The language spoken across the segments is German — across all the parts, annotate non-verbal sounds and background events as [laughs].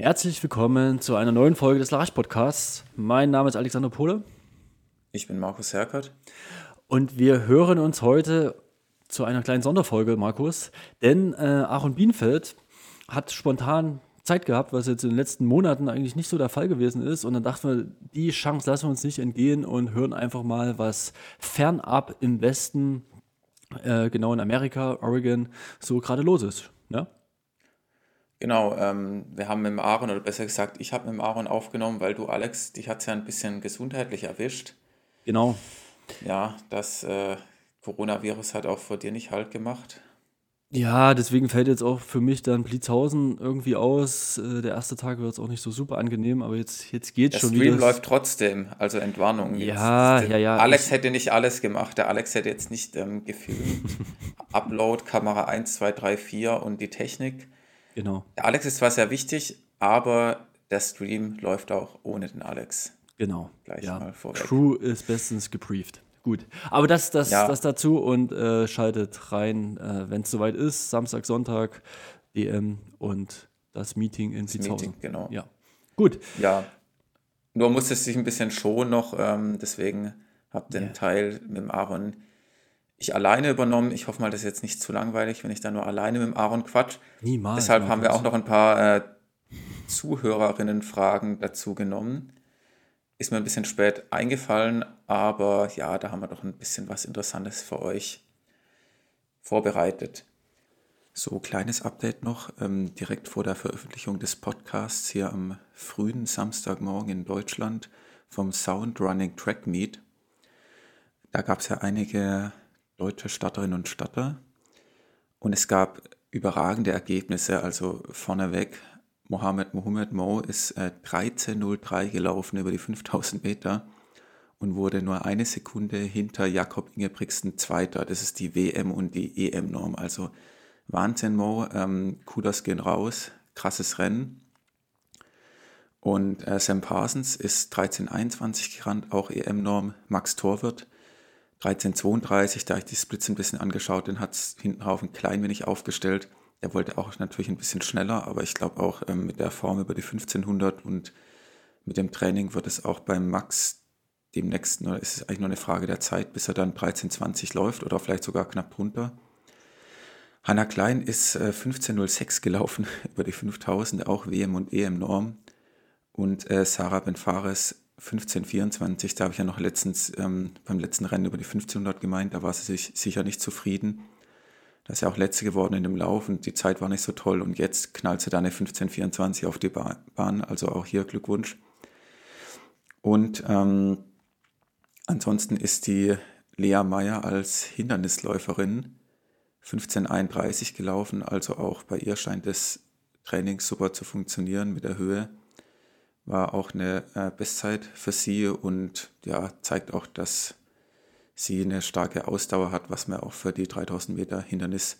Herzlich willkommen zu einer neuen Folge des Larash Podcasts. Mein Name ist Alexander Pohle. Ich bin Markus Herkert. Und wir hören uns heute zu einer kleinen Sonderfolge, Markus. Denn äh, Aaron Bienfeld hat spontan Zeit gehabt, was jetzt in den letzten Monaten eigentlich nicht so der Fall gewesen ist. Und dann dachten wir, die Chance lassen wir uns nicht entgehen und hören einfach mal, was fernab im Westen, äh, genau in Amerika, Oregon, so gerade los ist. Ja? Genau, ähm, wir haben mit dem Aaron, oder besser gesagt, ich habe mit dem Aaron aufgenommen, weil du, Alex, dich hat es ja ein bisschen gesundheitlich erwischt. Genau. Ja, das äh, Coronavirus hat auch vor dir nicht Halt gemacht. Ja, deswegen fällt jetzt auch für mich dann Blitzhausen irgendwie aus. Äh, der erste Tag wird es auch nicht so super angenehm, aber jetzt, jetzt geht es schon wieder. Der Stream läuft trotzdem, also Entwarnung. Ja, jetzt, ja, ja. Alex hätte nicht alles gemacht. Der Alex hätte jetzt nicht ähm, gefilmt. [laughs] Upload, Kamera 1, 2, 3, 4 und die Technik. Genau. Der Alex ist zwar sehr wichtig, aber der Stream läuft auch ohne den Alex. Genau. Gleich ja. mal vorweg. Crew ist bestens gebrieft. Gut. Aber das, das, ja. das dazu und äh, schaltet rein, äh, wenn es soweit ist. Samstag, Sonntag, DM und das Meeting in Sitzhausen. genau. Ja. Gut. Ja. Nur musste es sich ein bisschen schonen noch, ähm, deswegen habe den yeah. Teil mit dem Aaron ich alleine übernommen. Ich hoffe mal, das ist jetzt nicht zu langweilig, wenn ich da nur alleine mit dem Aaron quatsch. Niemals. Deshalb haben wir auch noch ein paar äh, Zuhörerinnen-Fragen dazu genommen. Ist mir ein bisschen spät eingefallen, aber ja, da haben wir doch ein bisschen was Interessantes für euch vorbereitet. So, kleines Update noch, ähm, direkt vor der Veröffentlichung des Podcasts hier am frühen Samstagmorgen in Deutschland vom Sound Running Track Meet. Da gab es ja einige deutsche Statterinnen und Statter und es gab überragende Ergebnisse, also vorneweg Mohamed Mohamed Mo ist äh, 13.03 gelaufen über die 5000 Meter und wurde nur eine Sekunde hinter Jakob Ingebrigtsen Zweiter. Das ist die WM- und die EM-Norm. Also Wahnsinn, Mo. Ähm, Kudos gehen raus. Krasses Rennen. Und äh, Sam Parsons ist 13.21 gerannt, auch EM-Norm. Max Torwirt 13.32, da ich die Splits ein bisschen angeschaut, den hat es hinten rauf ein klein wenig aufgestellt. Er wollte auch natürlich ein bisschen schneller, aber ich glaube auch ähm, mit der Form über die 1500 und mit dem Training wird es auch beim Max demnächst, nur, ist es eigentlich nur eine Frage der Zeit, bis er dann 13,20 läuft oder vielleicht sogar knapp drunter. Hanna Klein ist äh, 15,06 gelaufen [laughs] über die 5000, auch WM und EM-Norm. Und äh, Sarah Benfares 1524, da habe ich ja noch letztens ähm, beim letzten Rennen über die 1500 gemeint, da war sie sich sicher nicht zufrieden. Da ist ja auch letzte geworden in dem Lauf und die Zeit war nicht so toll und jetzt knallt sie dann eine 1524 auf die Bahn, also auch hier Glückwunsch. Und ähm, ansonsten ist die Lea Meyer als Hindernisläuferin 1531 gelaufen, also auch bei ihr scheint das Training super zu funktionieren mit der Höhe. War auch eine äh, Bestzeit für sie und ja, zeigt auch, dass sie eine starke Ausdauer hat, was man auch für die 3000 Meter Hindernis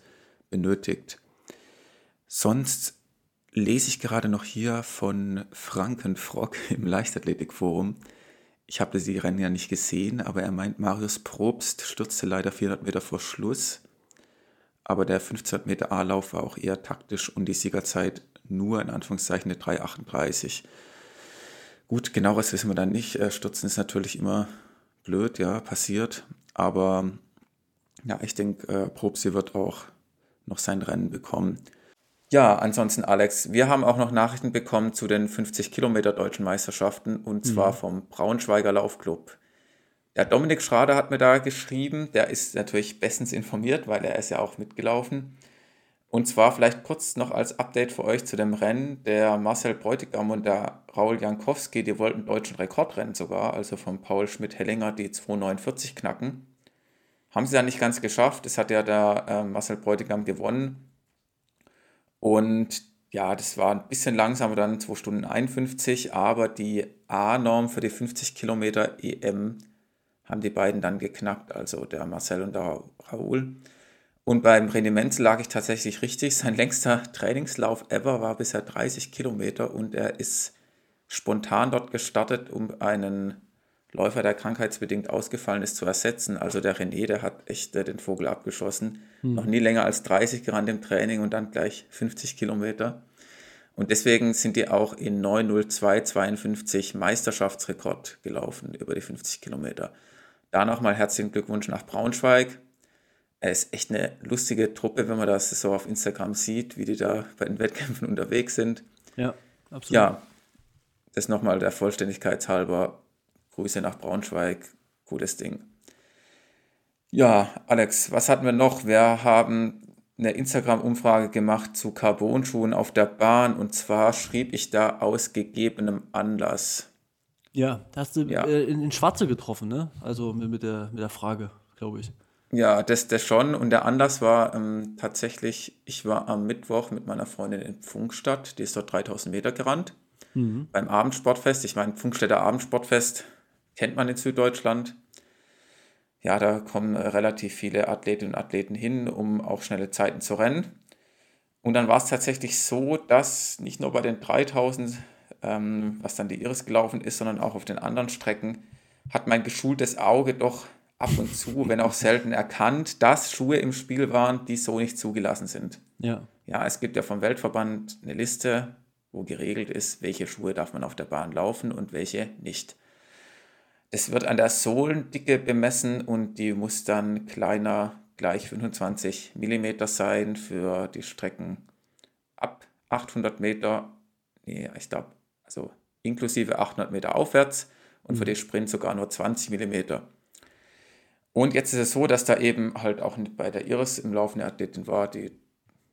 benötigt. Sonst lese ich gerade noch hier von Frankenfrock [laughs] im Leichtathletikforum. Ich habe die Rennen ja nicht gesehen, aber er meint, Marius Probst stürzte leider 400 Meter vor Schluss. Aber der 1500 Meter A-Lauf war auch eher taktisch und die Siegerzeit nur in Anführungszeichen eine 3,38. Gut, genaueres wissen wir dann nicht. Äh, stürzen ist natürlich immer blöd, ja, passiert. Aber ja, ich denke, äh, Probsi wird auch noch sein Rennen bekommen. Ja, ansonsten, Alex, wir haben auch noch Nachrichten bekommen zu den 50 Kilometer deutschen Meisterschaften und mhm. zwar vom Braunschweiger Laufclub. Der Dominik Schrader hat mir da geschrieben, der ist natürlich bestens informiert, weil er ist ja auch mitgelaufen. Und zwar vielleicht kurz noch als Update für euch zu dem Rennen. Der Marcel Bräutigam und der Raul Jankowski, die wollten deutschen Rekordrennen sogar, also von Paul Schmidt-Hellinger die 249 knacken. Haben sie dann nicht ganz geschafft. Das hat ja der äh, Marcel Bräutigam gewonnen. Und ja, das war ein bisschen langsamer dann, 2 Stunden 51, aber die A-Norm für die 50 Kilometer EM haben die beiden dann geknackt, also der Marcel und der Raoul. Und beim René Menzel lag ich tatsächlich richtig. Sein längster Trainingslauf ever war bisher 30 Kilometer und er ist spontan dort gestartet, um einen Läufer, der krankheitsbedingt ausgefallen ist, zu ersetzen. Also der René, der hat echt äh, den Vogel abgeschossen. Hm. Noch nie länger als 30 gerannt im Training und dann gleich 50 Kilometer. Und deswegen sind die auch in 90252 Meisterschaftsrekord gelaufen über die 50 Kilometer. Da nochmal herzlichen Glückwunsch nach Braunschweig. Es ist echt eine lustige Truppe, wenn man das so auf Instagram sieht, wie die da bei den Wettkämpfen unterwegs sind. Ja, absolut. Ja, das nochmal der Vollständigkeit halber. Grüße nach Braunschweig. Gutes Ding. Ja, Alex, was hatten wir noch? Wir haben eine Instagram-Umfrage gemacht zu Carbon-Schuhen auf der Bahn und zwar schrieb ich da aus gegebenem Anlass. Ja, da hast du ja. äh, in, in, Schwarze getroffen, ne? Also mit, mit, der, mit der Frage, glaube ich. Ja, das, das schon. Und der Anlass war ähm, tatsächlich, ich war am Mittwoch mit meiner Freundin in Pfungstadt, die ist dort 3000 Meter gerannt, mhm. beim Abendsportfest. Ich meine, Pfungstädter Abendsportfest kennt man in Süddeutschland ja, da kommen äh, relativ viele Athletinnen und Athleten hin, um auch schnelle Zeiten zu rennen. Und dann war es tatsächlich so, dass nicht nur bei den 3000, ähm, was dann die Iris gelaufen ist, sondern auch auf den anderen Strecken, hat mein geschultes Auge doch ab und zu, wenn auch selten erkannt, dass Schuhe im Spiel waren, die so nicht zugelassen sind. Ja. Ja, es gibt ja vom Weltverband eine Liste, wo geregelt ist, welche Schuhe darf man auf der Bahn laufen und welche nicht. Es wird an der Sohlendicke bemessen und die muss dann kleiner gleich 25 mm sein für die Strecken ab 800 Meter, nee, ich glaube, also inklusive 800 Meter aufwärts und für mhm. den Sprint sogar nur 20 mm. Und jetzt ist es so, dass da eben halt auch bei der Iris im Laufe eine Athletin war, die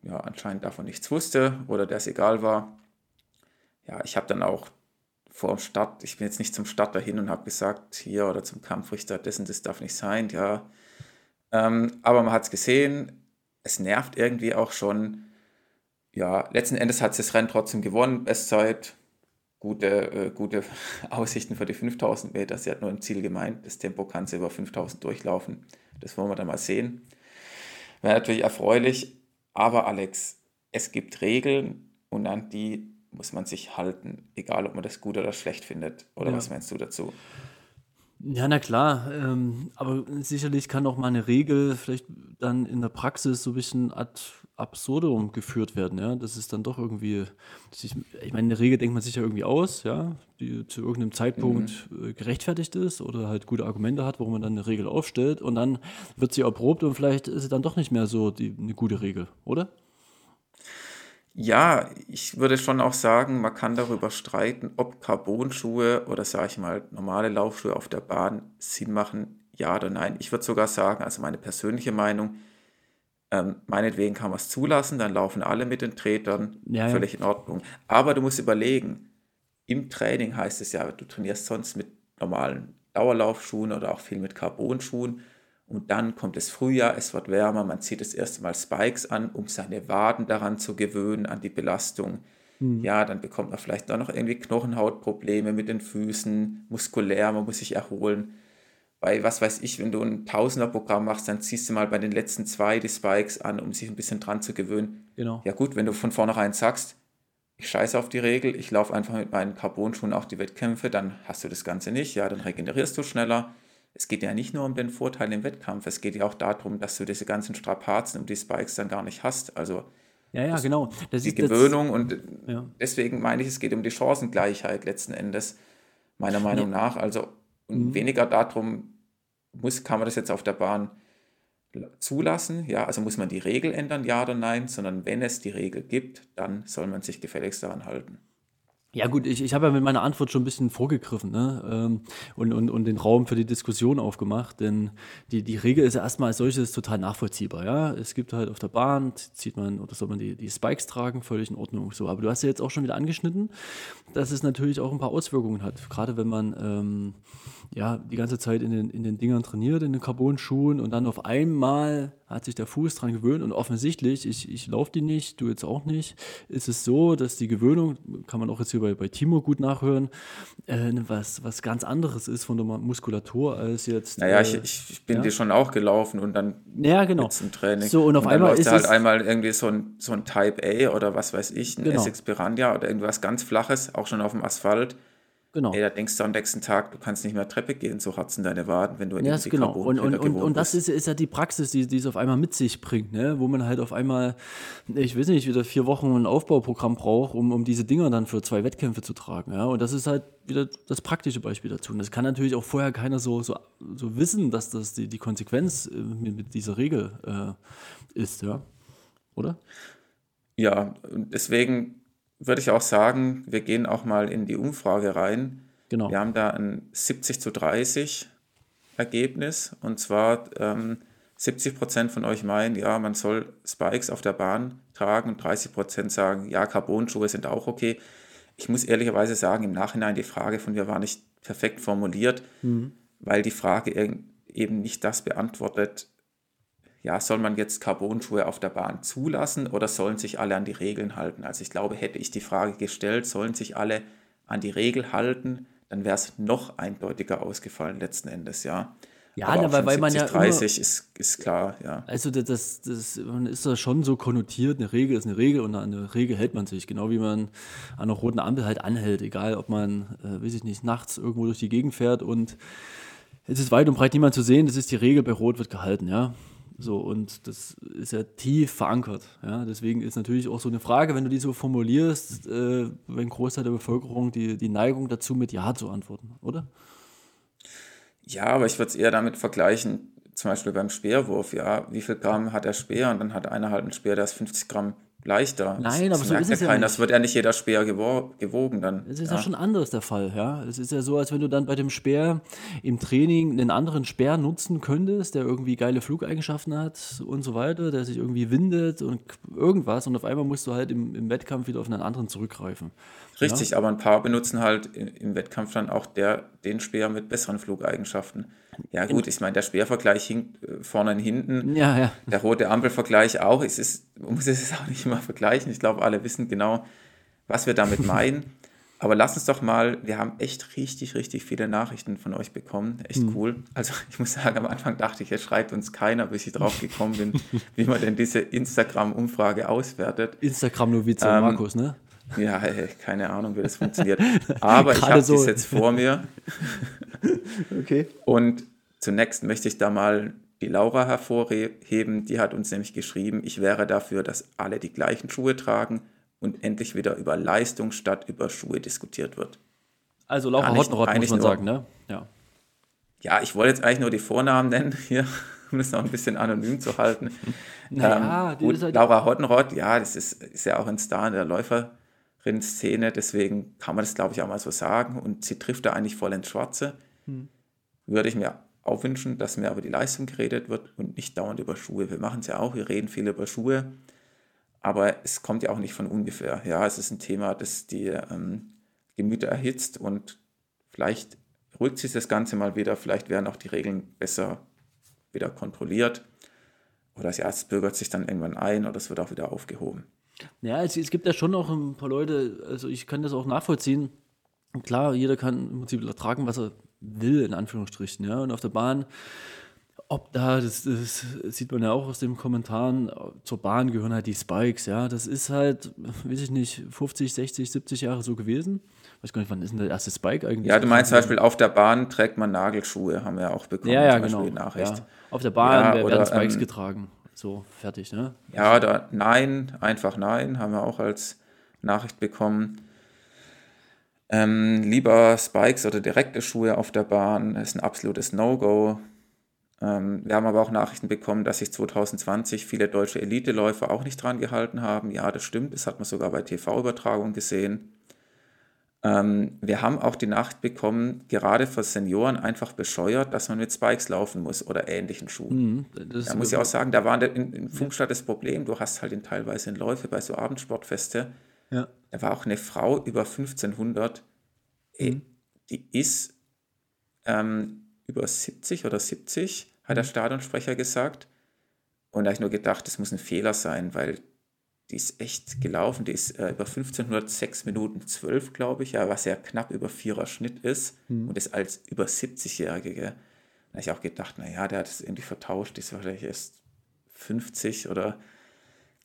ja anscheinend davon nichts wusste oder der es egal war. Ja, ich habe dann auch vor dem Start, ich bin jetzt nicht zum Start dahin und habe gesagt, hier oder zum Kampfrichter, das und das darf nicht sein, ja. Ähm, aber man hat es gesehen, es nervt irgendwie auch schon. Ja, letzten Endes hat sie das Rennen trotzdem gewonnen, Bestzeit, gute, äh, gute [laughs] Aussichten für die 5000 Meter. Sie hat nur im Ziel gemeint, das Tempo kann sie über 5000 durchlaufen. Das wollen wir dann mal sehen. Wäre natürlich erfreulich, aber Alex, es gibt Regeln und an die muss man sich halten, egal ob man das gut oder schlecht findet. Oder ja. was meinst du dazu? Ja, na klar, ähm, aber sicherlich kann auch mal eine Regel vielleicht dann in der Praxis so ein bisschen ad absurdum geführt werden, ja. Das ist dann doch irgendwie, ich, ich meine, eine Regel denkt man sich ja irgendwie aus, ja, die zu irgendeinem Zeitpunkt mhm. Äh, gerechtfertigt ist oder halt gute Argumente hat, warum man dann eine Regel aufstellt und dann wird sie erprobt und vielleicht ist sie dann doch nicht mehr so die, eine gute Regel, oder? Ja, ich würde schon auch sagen, man kann darüber streiten, ob Carbon-Schuhe oder sage ich mal normale Laufschuhe auf der Bahn Sinn machen, ja oder nein. Ich würde sogar sagen, also meine persönliche Meinung, ähm, meinetwegen kann man es zulassen, dann laufen alle mit den Tretern, ja, völlig ja. in Ordnung. Aber du musst überlegen, im Training heißt es ja, du trainierst sonst mit normalen Dauerlaufschuhen oder auch viel mit Carbon-Schuhen und dann kommt das Frühjahr, es wird wärmer, man zieht das erste Mal Spikes an, um seine Waden daran zu gewöhnen, an die Belastung. Mhm. Ja, dann bekommt man vielleicht auch noch irgendwie Knochenhautprobleme mit den Füßen, muskulär, man muss sich erholen. Bei was weiß ich, wenn du ein Tausender-Programm machst, dann ziehst du mal bei den letzten zwei die Spikes an, um sich ein bisschen dran zu gewöhnen. Genau. Ja gut, wenn du von vornherein sagst, ich scheiße auf die Regel, ich laufe einfach mit meinen Carbon-Schuhen auch die Wettkämpfe, dann hast du das Ganze nicht, ja, dann regenerierst du schneller es geht ja nicht nur um den Vorteil im Wettkampf, es geht ja auch darum, dass du diese ganzen Strapazen und die Spikes dann gar nicht hast. Also ja, ja, genau. Das die ist, Gewöhnung das, und ja. deswegen meine ich, es geht um die Chancengleichheit letzten Endes, meiner Meinung ja. nach. Also mhm. weniger darum, muss, kann man das jetzt auf der Bahn zulassen, ja, also muss man die Regel ändern, ja oder nein, sondern wenn es die Regel gibt, dann soll man sich gefälligst daran halten. Ja gut, ich, ich habe ja mit meiner Antwort schon ein bisschen vorgegriffen ne? Ähm, und, und, und den Raum für die Diskussion aufgemacht, denn die, die Regel ist ja erstmal als solches total nachvollziehbar. Ja? Es gibt halt auf der Bahn, zieht man oder soll man die, die Spikes tragen, völlig in Ordnung. So, aber du hast ja jetzt auch schon wieder angeschnitten, dass es natürlich auch ein paar Auswirkungen hat. Gerade wenn man ähm, ja, die ganze Zeit in den, in den Dingern trainiert, in den Carbon-Schuhen und dann auf einmal hat sich der Fuß dran gewöhnt und offensichtlich, ich, ich laufe die nicht, du jetzt auch nicht, ist es so, dass die Gewöhnung, kann man auch jetzt hier bei, bei Timo gut nachhören, äh, was, was ganz anderes ist von der Muskulatur als jetzt. Naja, äh, ich, ich bin ja? dir schon auch gelaufen und dann ja, genau. zum Training. So, und auf und einmal ist halt einmal irgendwie so ein, so ein Type A oder was weiß ich, ein genau. Essex Piranha oder irgendwas ganz Flaches, auch schon auf dem Asphalt Genau. Ey, da denkst du am nächsten Tag, du kannst nicht mehr Treppe gehen, so harzen deine Waden, wenn du in Ja, die genau. Und, und, und, und das ist, ist ja die Praxis, die, die es auf einmal mit sich bringt, ne? wo man halt auf einmal, ich weiß nicht, wieder vier Wochen ein Aufbauprogramm braucht, um, um diese Dinger dann für zwei Wettkämpfe zu tragen. Ja? Und das ist halt wieder das praktische Beispiel dazu. Und das kann natürlich auch vorher keiner so, so, so wissen, dass das die, die Konsequenz äh, mit, dieser Regel äh, ist, ja. Oder? Ja, deswegen würde ich auch sagen, wir gehen auch mal in die Umfrage rein. Genau. Wir haben da ein 70 zu 30 Ergebnis und zwar ähm, 70 Prozent von euch meinen, ja, man soll Spikes auf der Bahn tragen und 30 Prozent sagen, ja, Carbon-Schuhe sind auch okay. Ich muss ehrlicherweise sagen, im Nachhinein die Frage von mir war nicht perfekt formuliert, weil die Frage eben nicht das beantwortet, ja, soll man jetzt Carbon-Schuhe auf der Bahn zulassen oder sollen sich alle an die Regeln halten? Also ich glaube, hätte ich die Frage gestellt, sollen sich alle an die Regel halten, dann wäre es noch eindeutiger ausgefallen letzten Endes, ja. Ja, Aber na, weil- man ja 70, 30 ist, ist klar, ja. Also das, das, das man ist da schon so konnotiert, eine Regel ist eine Regel und an eine Regel hält man sich, genau wie man an einer roten Ampel halt anhält, egal ob man, äh, weiß ich nicht, nachts irgendwo durch die Gegend fährt und es ist weit und breit niemand zu sehen, das ist die Regel, bei Rot wird gehalten, ja. So, und das ist ja tief verankert. Ja? Deswegen ist natürlich auch so eine Frage, wenn du die so formulierst, äh, wenn Großteil der Bevölkerung die, die Neigung dazu mit Ja zu antworten, oder? Ja, aber ich würde es eher damit vergleichen, zum Beispiel beim Speerwurf, ja, wie viel Gramm hat der Speer und dann hat einer halt einen Speer, der ist 50 Gramm leichter. Nein, das, aber das so merkt ist ja es ja keiner, nicht. das wird ja nicht jeder Speer gewogen dann. Es ist ja. ja schon anderes der Fall, ja. Es ist ja so, als wenn du dann bei dem Speer im Training einen anderen Speer nutzen könntest, der irgendwie geile Flugeigenschaften hat und so weiter, der sich irgendwie windet und irgendwas und auf einmal musst du halt im, im Wettkampf wieder auf einen anderen zurückgreifen. Richtig, aber ein paar benutzen halt im, im Wettkampf dann auch der, den Speer mit besseren Flugeigenschaften. Ja gut, ich meine, der Speervergleich hinkt äh, vorne und hinten. Ja, ja. Der rote Ampelvergleich auch. Es ist, man muss es [laughs] auch nicht immer vergleichen. Ich glaube, alle wissen genau, was wir damit [laughs] meinen. Aber lass uns doch mal, wir haben echt richtig, richtig viele Nachrichten von euch bekommen. Echt cool. Also [laughs] ich muss sagen, am Anfang dachte ich, jetzt schreibt uns keiner, bis ich drauf gekommen bin, wie man denn diese Instagram-Umfrage auswertet. Instagram-Novize Ähm, Markus, ne? Ja, ey, keine Ahnung, wie das funktioniert. Aber ich habe so. dies jetzt vor mir. [laughs] Okay. Und zunächst möchte ich da mal die Laura hervorheben. Die hat uns nämlich geschrieben, ich wäre dafür, dass alle die gleichen Schuhe tragen und endlich wieder über Leistung statt über Schuhe diskutiert wird. Also Laura Eigentlich- Hottenrott muss man nur- sagen, ne? Ja. Ja, ich wollte jetzt eigentlich nur die Vornamen nennen hier, [laughs] um es noch ein bisschen anonym zu halten. [laughs] Naja, ähm, gut, halt- Laura Hottenrott, ja, das ist, ist ja auch ein Star in der Läuferin-Szene, deswegen kann man das, glaube ich, auch mal so sagen. Und sie trifft da eigentlich voll ins Schwarze. Hm. Würde ich mir auch wünschen, dass mehr über die Leistung geredet wird und nicht dauernd über Schuhe. Wir machen es ja auch, wir reden viel über Schuhe, aber es kommt ja auch nicht von ungefähr. Ja, es ist ein Thema, das die ähm, Gemüter erhitzt und vielleicht beruhigt sich das Ganze mal wieder, vielleicht werden auch die Regeln besser wieder kontrolliert oder ja, es bürgert sich dann irgendwann ein oder es wird auch wieder aufgehoben. Ja, es, es gibt ja schon noch ein paar Leute, also ich kann das auch nachvollziehen. Klar, jeder kann im Prinzip tragen, was er will, in Anführungsstrichen, ja. Und auf der Bahn, ob da, das, das sieht man ja auch aus den Kommentaren, zur Bahn gehören halt die Spikes, ja. Das ist halt, weiß ich nicht, 50, 60, 70 Jahre so gewesen. Weiß gar nicht, wann ist denn der erste Spike eigentlich? Ja, du meinst zum Beispiel, auf der Bahn trägt man Nagelschuhe, haben wir ja auch bekommen. Ja, ja, genau. Nachricht. Ja. Auf der Bahn Ja, werden oder, Spikes ähm, getragen. So, fertig, ne? Ja, oder nein, einfach nein, haben wir auch als Nachricht bekommen. Ähm, lieber Spikes oder direkte Schuhe auf der Bahn ist ein absolutes No-Go. Ähm, wir haben aber auch Nachrichten bekommen, dass sich 2020 viele deutsche Eliteläufer auch nicht dran gehalten haben. Ja, das stimmt, das hat man sogar bei TV-Übertragungen gesehen. Ähm, wir haben auch die Nachricht bekommen, gerade für Senioren einfach bescheuert, dass man mit Spikes laufen muss oder ähnlichen Schuhen. Mhm, Da muss ich auch sagen, da war in, in Funkstadt das Problem, du hast halt in teilweise in Läufe bei so Abendsportfeste, ja. Da war auch eine Frau über 1500, ey, die ist ähm, über 70 oder 70, hat der Stadionsprecher gesagt. Und da habe ich nur gedacht, das muss ein Fehler sein, weil die ist echt gelaufen, die ist äh, über 1506 Minuten 12, glaube ich, ja, was ja knapp über vierer Schnitt ist und ist als über 70-Jährige. gell. Da habe ich auch gedacht, naja, der hat es irgendwie vertauscht, die ist vielleicht erst 50 oder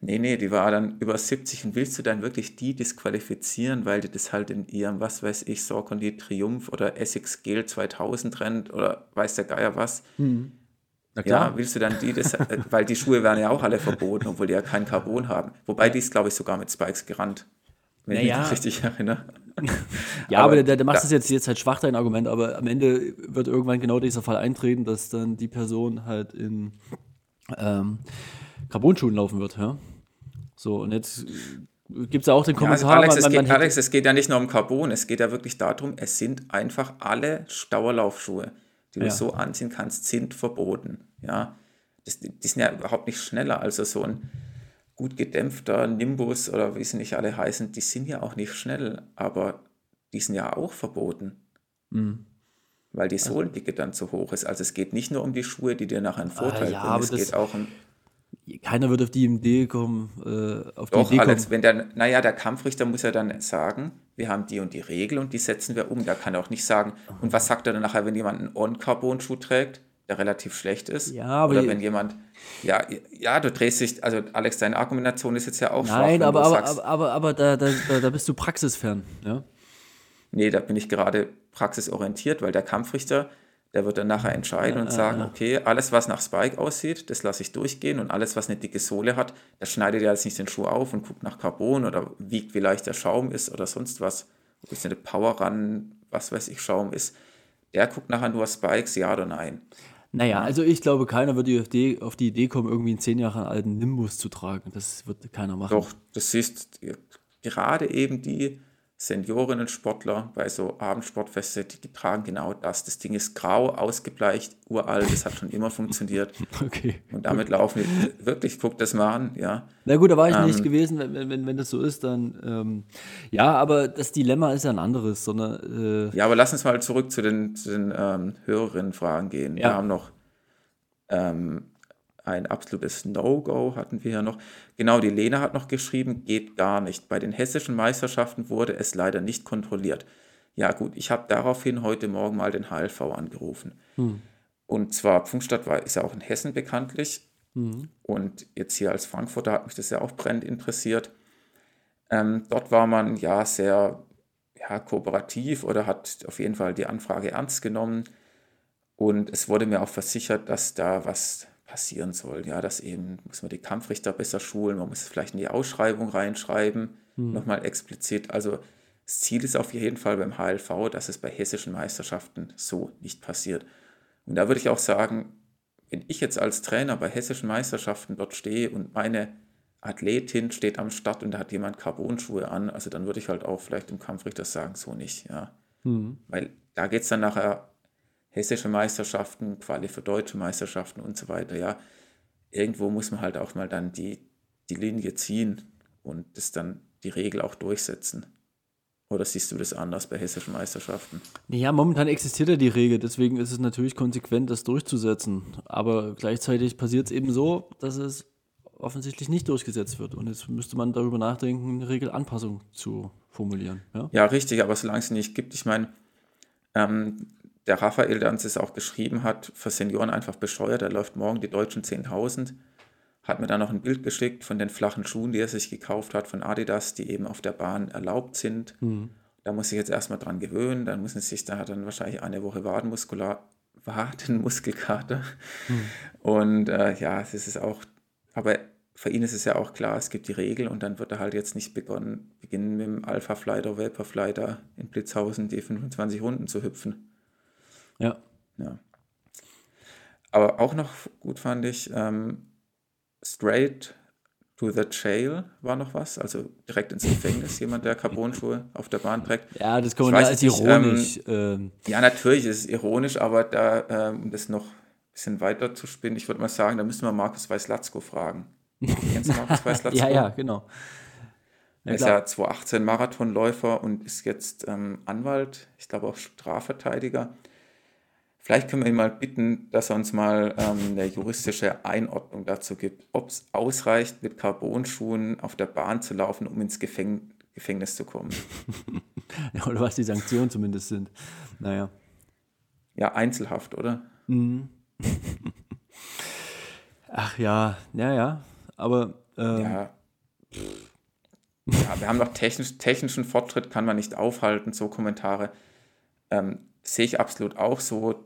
Nee, nee, die war dann über 70 und willst du dann wirklich die disqualifizieren, weil die das halt in ihrem, was weiß ich, Saucony Triumph oder Essex Gel 2000 rennt oder weiß der Geier was? Hm. Klar. Ja, willst du dann die, das, äh, weil die Schuhe werden ja auch alle verboten, obwohl die ja kein Carbon haben. Wobei die ist, glaube ich, sogar mit Spikes gerannt, wenn ich mich Naja. richtig erinnere. Ja, aber, Aber der, der macht da- das jetzt, jetzt halt schwach, dein Argument, aber am Ende wird irgendwann genau dieser Fall eintreten, dass dann die Person halt in ähm, Carbon-Schuhen laufen wird, ja. So, und jetzt gibt es ja auch den Ja, also Kommentar, Alex, es man, man, geht, man Alex, es geht ja nicht nur um Carbon, es geht ja wirklich darum, es sind einfach alle Dauerlaufschuhe, die du Ja. so anziehen kannst, sind verboten. Ja, das, die sind ja überhaupt nicht schneller. Also so ein gut gedämpfter Nimbus oder wie sie nicht alle heißen, die sind ja auch nicht schnell, aber die sind ja auch verboten. Mhm. Weil die Sohlendicke dann zu hoch ist. Also es geht nicht nur um die Schuhe, die dir nachher einen Vorteil Ah, ja, bringen, es geht auch um keiner wird auf die Idee kommen, äh, auf die Doch, Idee Alex, kommen. wenn der, naja, der Kampfrichter muss ja dann sagen, wir haben die und die Regel und die setzen wir um. Der kann auch nicht sagen, und was sagt er dann nachher, wenn jemand einen On-Carbon-Schuh trägt, der relativ schlecht ist? Ja, aber Oder wenn jemand, ja, ja, du drehst dich, also Alex, deine Argumentation ist jetzt ja auch schwach, Nein, aber, aber, sagst, aber, aber, aber da, da, da, da bist du praxisfern, ja. nee, da bin ich gerade praxisorientiert, weil der Kampfrichter, der wird dann nachher entscheiden und sagen, okay, alles, was nach Spike aussieht, das lasse ich durchgehen und alles, was eine dicke Sohle hat, das schneidet ja jetzt nicht den Schuh auf und guckt nach Carbon oder wiegt, wie leicht der Schaum ist oder sonst was, ob es eine Power Run, was weiß ich, Schaum ist. Der guckt nachher nur Spikes, ja oder nein. Naja, also ich glaube, keiner wird auf, die Idee kommen, irgendwie einen zehn Jahre alten Nimbus zu tragen. Das wird keiner machen. Doch, das siehst gerade eben die Seniorinnen-Sportler bei so Abendsportfeste, die, die tragen genau das. Das Ding ist grau, ausgebleicht, uralt, das hat schon immer funktioniert. [laughs] Okay. Und damit laufen die, wirklich, guck das mal an, ja. Na gut, da war ich Ähm. nicht gewesen, wenn, wenn- wenn, das so ist, dann ähm, ja, aber das Dilemma ist ja ein anderes, sondern äh, Ja, aber lass uns mal zurück zu den, zu den ähm, Hörerinnenfragen gehen. Wir Ja. haben noch ähm, ein absolutes No-Go hatten wir ja noch. Genau, die Lena hat noch geschrieben, geht gar nicht. Bei den hessischen Meisterschaften wurde es leider nicht kontrolliert. Ja gut, ich habe daraufhin heute Morgen mal den HLV angerufen. Und zwar, Pfungstadt war, ist ja auch in Hessen bekanntlich. Und jetzt hier als Frankfurter hat mich das ja auch brennend interessiert. Ähm, dort war man ja sehr ja, kooperativ oder hat auf jeden Fall die Anfrage ernst genommen. Und es wurde mir auch versichert, dass da was passieren soll. Ja, dass eben, muss man die Kampfrichter besser schulen, man muss es vielleicht in die Ausschreibung reinschreiben, nochmal explizit. Also das Ziel ist auf jeden Fall beim HLV, dass es bei hessischen Meisterschaften so nicht passiert. Und da würde ich auch sagen, wenn ich jetzt als Trainer bei hessischen Meisterschaften dort stehe und meine Athletin steht am Start und da hat jemand Carbonschuhe an, also dann würde ich halt auch vielleicht dem Kampfrichter sagen, so nicht, ja. Weil da geht es dann nachher hessische Meisterschaften, Quali für deutsche Meisterschaften und so weiter, ja. Irgendwo muss man halt auch mal dann die, die Linie ziehen und das dann die Regel auch durchsetzen. Oder siehst du das anders bei hessischen Meisterschaften? ja, momentan existiert ja die Regel, deswegen ist es natürlich konsequent, das durchzusetzen. Aber gleichzeitig passiert es eben so, dass es offensichtlich nicht durchgesetzt wird. Und jetzt müsste man darüber nachdenken, eine Regelanpassung zu formulieren. Ja? Ja, richtig, aber solange es nicht gibt, ich meine, ähm, der Raphael, der uns das auch geschrieben hat, für Senioren einfach bescheuert, er läuft morgen die deutschen 10.000, hat mir dann noch ein Bild geschickt von den flachen Schuhen, die er sich gekauft hat von Adidas, die eben auf der Bahn erlaubt sind. Da muss ich jetzt erstmal dran gewöhnen, dann muss er sich, da hat er dann wahrscheinlich eine Woche Wadenmuskular, Wadenmuskelkater. Und äh, ja, es ist auch, aber für ihn ist es ja auch klar, es gibt die Regel und dann wird er halt jetzt nicht begonnen, beginnen mit dem Alpha Flighter, Vapor Flighter in Blitzhausen die 25 Runden zu hüpfen. Ja. Ja. Aber auch noch gut fand ich, ähm, Straight to the Jail war noch was, also direkt ins Gefängnis, jemand, der Carbonschuhe auf der Bahn trägt. Ja, das ja weiß als nicht, ironisch. ähm, Ja, natürlich ist es ironisch, aber da, ähm, um das noch ein bisschen weiter zu spinnen, ich würde mal sagen, da müssen wir Markus Weiß-Latzko fragen. Kennst du Markus Weiß-Latzko? [laughs] ja, ja, genau. Er ist ja 2018 Marathonläufer und ist jetzt ähm, Anwalt, ich glaube auch Strafverteidiger. Vielleicht können wir ihn mal bitten, dass er uns mal ähm, eine juristische Einordnung dazu gibt, ob es ausreicht, mit Carbonschuhen auf der Bahn zu laufen, um ins Gefäng Gefängnis zu kommen. [laughs] Ja, oder was die Sanktionen zumindest sind. Naja. Ja, Einzelhaft, oder? Ach ja, ja, ja. aber. Ähm, ja. ja, wir haben noch technisch, technischen Fortschritt, kann man nicht aufhalten, so Kommentare. Ähm, sehe ich absolut auch so.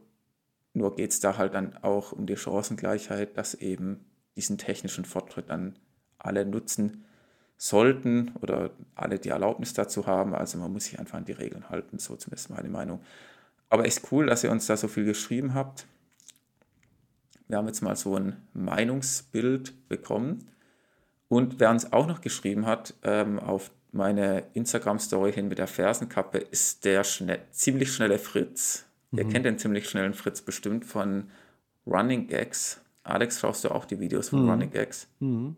Nur geht es da halt dann auch um die Chancengleichheit, dass eben diesen technischen Fortschritt dann alle nutzen sollten oder alle die Erlaubnis dazu haben. Also man muss sich einfach an die Regeln halten, so zumindest meine Meinung. Aber echt cool, dass ihr uns da so viel geschrieben habt. Wir haben jetzt mal so ein Meinungsbild bekommen. Und wer uns auch noch geschrieben hat, ähm, auf meine Instagram-Story hin mit der Fersenkappe, ist der schnell, ziemlich schnelle Fritz. Mhm. Ihr kennt den ziemlich schnellen Fritz bestimmt von Running Gags. Alex, schaust du auch die Videos von mhm. Running Gags? Mhm.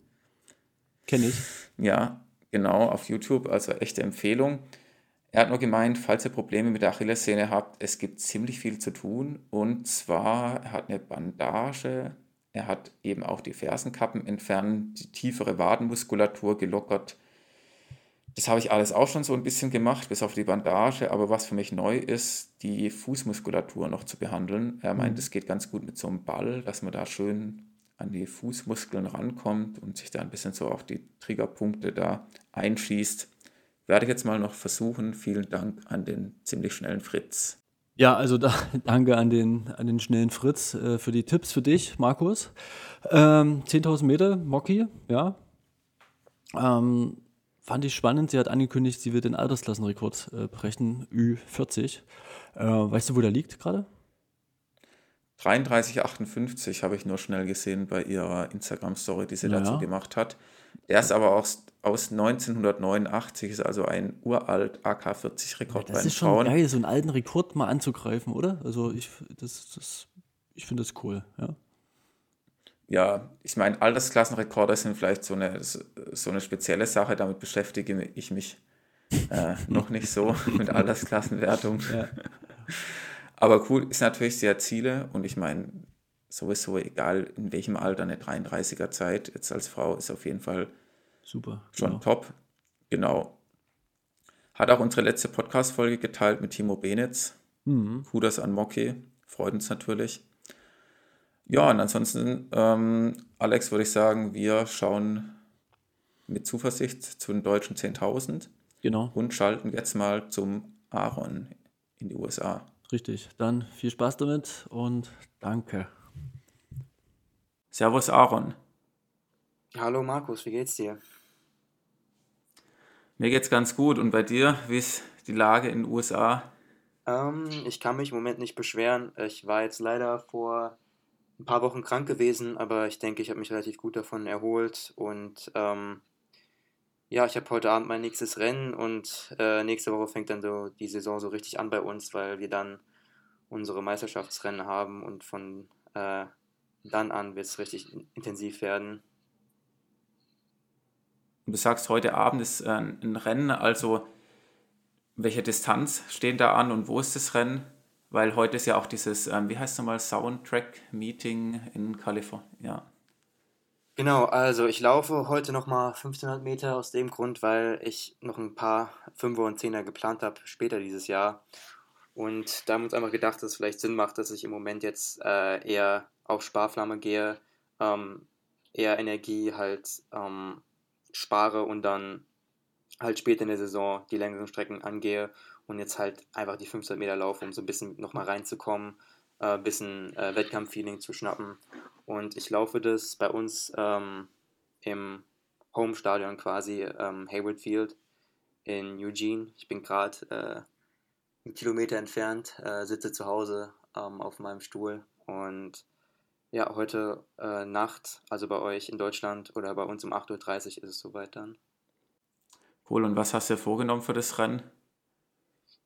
Kenne ich. Ja, genau, auf YouTube, also echte Empfehlung. Er hat nur gemeint, falls ihr Probleme mit der Achillessehne habt, es gibt ziemlich viel zu tun. Und zwar, er hat eine Bandage, er hat eben auch die Fersenkappen entfernt, die tiefere Wadenmuskulatur gelockert. Das habe ich alles auch schon so ein bisschen gemacht, bis auf die Bandage. Aber was für mich neu ist, die Fußmuskulatur noch zu behandeln. Er meint, mhm. es geht ganz gut mit so einem Ball, dass man da schön an die Fußmuskeln rankommt und sich da ein bisschen so auf die Triggerpunkte da einschießt. Werde ich jetzt mal noch versuchen. Vielen Dank an den ziemlich schnellen Fritz. Ja, also da, [laughs] danke an den, an den schnellen Fritz äh, für die Tipps für dich, Markus. Ähm, 10.000 Meter, Mocky, ja. Ähm, fand ich spannend. Sie hat angekündigt, sie wird den Altersklassenrekord äh, brechen, Ü40. Äh, weißt du, wo der liegt gerade? 33,58 habe ich nur schnell gesehen bei ihrer Instagram-Story, die sie naja. dazu gemacht hat. Der ist aber auch aus 1989, ist also ein uralt AK-40-Rekord ja, bei den Frauen. Das ist schon geil, so einen alten Rekord mal anzugreifen, oder? Also ich, das, das, ich finde das cool, ja. Ja, ich meine, Altersklassenrekorde sind vielleicht so eine, so eine spezielle Sache, damit beschäftige ich mich äh, [laughs] noch nicht so mit Altersklassenwertung. Ja. [laughs] Aber cool ist natürlich sehr Ziele und ich meine, sowieso egal in welchem Alter, eine 33er Zeit, jetzt als Frau ist auf jeden Fall super. Schon genau. top. Genau. Hat auch unsere letzte Podcast-Folge geteilt mit Timo Benitz. Mhm. Kudas an Mocky. Freut uns natürlich. Ja, und ansonsten, ähm, Alex, würde ich sagen, wir schauen mit Zuversicht zu den deutschen 10.000. Genau. Und schalten jetzt mal zum Aaron in die USA. Richtig. Dann viel Spaß damit und danke. Servus, Aaron. Hallo, Markus, wie geht's dir? Mir geht's ganz gut. Und bei dir, wie ist die Lage in den USA? Ähm, ich kann mich im Moment nicht beschweren. Ich war jetzt leider vor ein paar Wochen krank gewesen, aber ich denke, ich habe mich relativ gut davon erholt und ähm, ja, ich habe heute Abend mein nächstes Rennen und äh, nächste Woche fängt dann so die Saison so richtig an bei uns, weil wir dann unsere Meisterschaftsrennen haben und von äh, dann an wird es richtig intensiv werden. Du sagst, heute Abend ist äh, ein Rennen, also welche Distanz steht da an und wo ist das Rennen? Weil heute ist ja auch dieses, ähm, wie heißt es nochmal, Soundtrack-Meeting in Kalifornien. Ja. Genau, also ich laufe heute nochmal 1500 Meter aus dem Grund, weil ich noch ein paar Fünfer und Zehner geplant habe später dieses Jahr. Und da haben wir uns einfach gedacht, dass es vielleicht Sinn macht, dass ich im Moment jetzt äh, eher auf Sparflamme gehe, ähm, eher Energie halt ähm, spare und dann halt später in der Saison die längeren Strecken angehe und jetzt halt einfach die 500 Meter laufe, um so ein bisschen nochmal reinzukommen, ein äh, bisschen äh, Wettkampffeeling zu schnappen und ich laufe das bei uns ähm, im Home-Stadion quasi, ähm, Hayward Field in Eugene. Ich bin gerade äh, einen Kilometer entfernt, äh, sitze zu Hause ähm, auf meinem Stuhl und ja, heute äh, Nacht, also bei euch in Deutschland oder bei uns um 8.30 Uhr ist es soweit dann. Cool, und was hast du dir vorgenommen für das Rennen?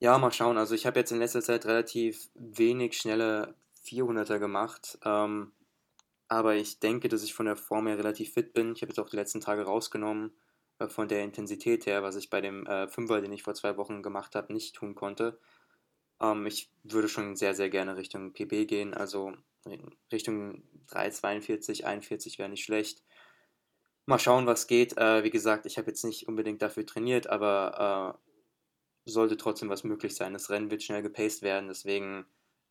Ja, mal schauen. Also ich habe jetzt in letzter Zeit relativ wenig schnelle 400er gemacht. Ähm, aber ich denke, dass ich von der Form her relativ fit bin. Ich habe jetzt auch die letzten Tage rausgenommen äh, von der Intensität her, was ich bei dem äh, Fünfer, den ich vor zwei Wochen gemacht habe, nicht tun konnte. Ähm, ich würde schon sehr, sehr gerne Richtung PB gehen, also Richtung 3,42, 41 wäre nicht schlecht. Mal schauen, was geht. Äh, wie gesagt, ich habe jetzt nicht unbedingt dafür trainiert, aber äh, sollte trotzdem was möglich sein. Das Rennen wird schnell gepaced werden, deswegen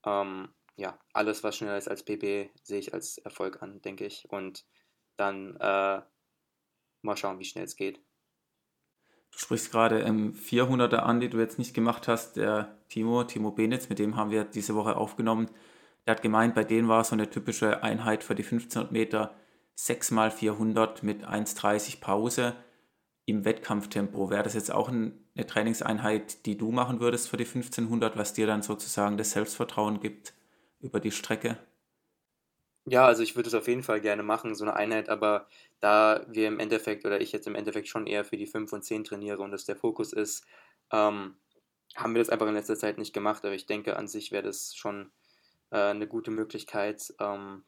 ähm, ja, alles, was schneller ist als PP, sehe ich als Erfolg an, denke ich. Und dann, äh, mal schauen, wie schnell es geht. Du sprichst gerade im 400er an, die du jetzt nicht gemacht hast. Der Timo, Timo Benitz, mit dem haben wir diese Woche aufgenommen. Der hat gemeint, bei denen war so eine typische Einheit für die 1500 Meter 6 mal 400 mit 1,30 Pause im Wettkampftempo. Wäre das jetzt auch eine Trainingseinheit, die du machen würdest für die 1500, was dir dann sozusagen das Selbstvertrauen gibt über die Strecke? Ja, also ich würde es auf jeden Fall gerne machen, so eine Einheit, aber da wir im Endeffekt oder ich jetzt im Endeffekt schon eher für die 5 und 10 trainiere und das der Fokus ist, ähm, haben wir das einfach in letzter Zeit nicht gemacht, aber ich denke, an sich wäre das schon äh, eine gute Möglichkeit, ähm,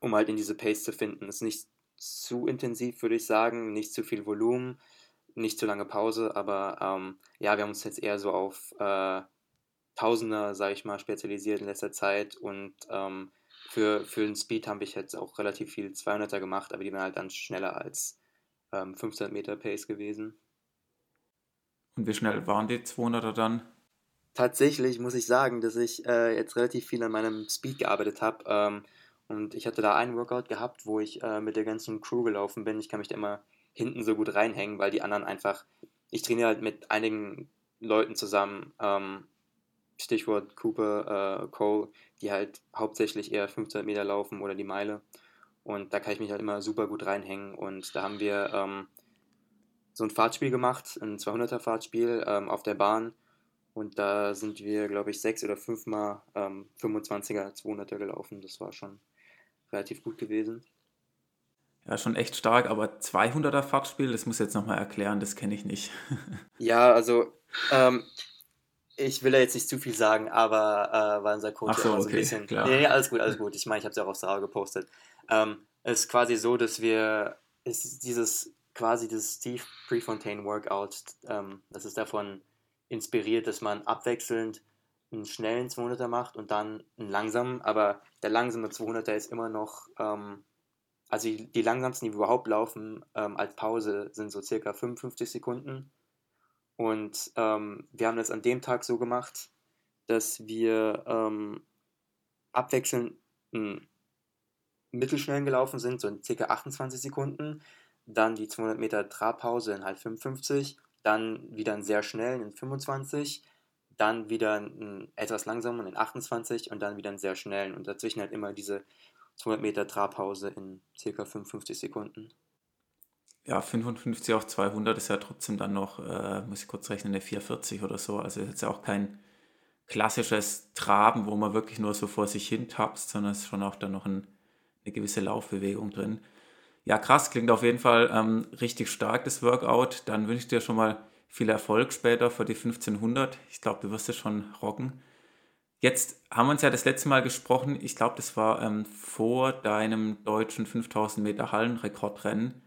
um halt in diese Pace zu finden. Es ist nicht zu intensiv, würde ich sagen, nicht zu viel Volumen, nicht zu lange Pause, aber ähm, ja, wir haben uns jetzt eher so auf äh, Tausender, sage ich mal, spezialisiert in letzter Zeit und ähm, für, für den Speed habe ich jetzt auch relativ viel 200er gemacht, aber die waren halt dann schneller als ähm, 1500 Meter Pace gewesen. Und wie schnell waren die 200er dann? Tatsächlich muss ich sagen, dass ich äh, jetzt relativ viel an meinem Speed gearbeitet habe. Ähm, und ich hatte da einen Workout gehabt, wo ich äh, mit der ganzen Crew gelaufen bin. Ich kann mich da immer hinten so gut reinhängen, weil die anderen einfach. Ich trainiere halt mit einigen Leuten zusammen, ähm, Stichwort Cooper, äh, Cole, die halt hauptsächlich eher 1500 Meter laufen oder die Meile. Und da kann ich mich halt immer super gut reinhängen. Und da haben wir ähm, so ein Fahrtspiel gemacht, ein 200er Fahrtspiel ähm, auf der Bahn. Und da sind wir, glaube ich, sechs oder fünfmal ähm, 25er, 200er gelaufen. Das war schon relativ gut gewesen. Ja, schon echt stark, aber 200er Fahrtspiel, das muss ich jetzt nochmal erklären, das kenne ich nicht. [laughs] ja, also ähm, ich will ja jetzt nicht zu viel sagen, aber äh, weil unser Coach Ach so, so okay, ein bisschen. klar. Nee, alles gut, alles gut. Ich meine, ich habe es ja auch auf Strava gepostet. Ähm, es ist quasi so, dass wir ist dieses quasi das Steve Prefontaine Workout, ähm, das ist davon inspiriert, dass man abwechselnd einen schnellen 200er macht und dann einen langsamen, aber der langsame 200er ist immer noch, ähm, also die, die langsamsten, die überhaupt laufen, ähm, als Pause sind so circa 55 Sekunden und ähm, wir haben das an dem Tag so gemacht, dass wir ähm, abwechselnd einen mittelschnellen gelaufen sind, so in ca. 28 Sekunden, dann die 200 Meter Trabpause in halt 55, dann wieder einen sehr schnellen in 25, dann wieder einen etwas langsamen in 28 und dann wieder einen sehr schnellen und dazwischen halt immer diese 200 Meter Trabpause in ca. 55 Sekunden ja, 55 auf 200 ist ja trotzdem dann noch, äh, muss ich kurz rechnen, eine 440 oder so. Also ist jetzt ja auch kein klassisches Traben, wo man wirklich nur so vor sich hin tapst, sondern es ist schon auch dann noch ein, eine gewisse Laufbewegung drin. Ja, krass, klingt auf jeden Fall ähm, richtig stark, das Workout. Dann wünsche ich dir schon mal viel Erfolg später für die 1500. Ich glaube, du wirst es schon rocken. Jetzt haben wir uns ja das letzte Mal gesprochen. Ich glaube, das war ähm, vor deinem deutschen 5000 Meter Hallenrekordrennen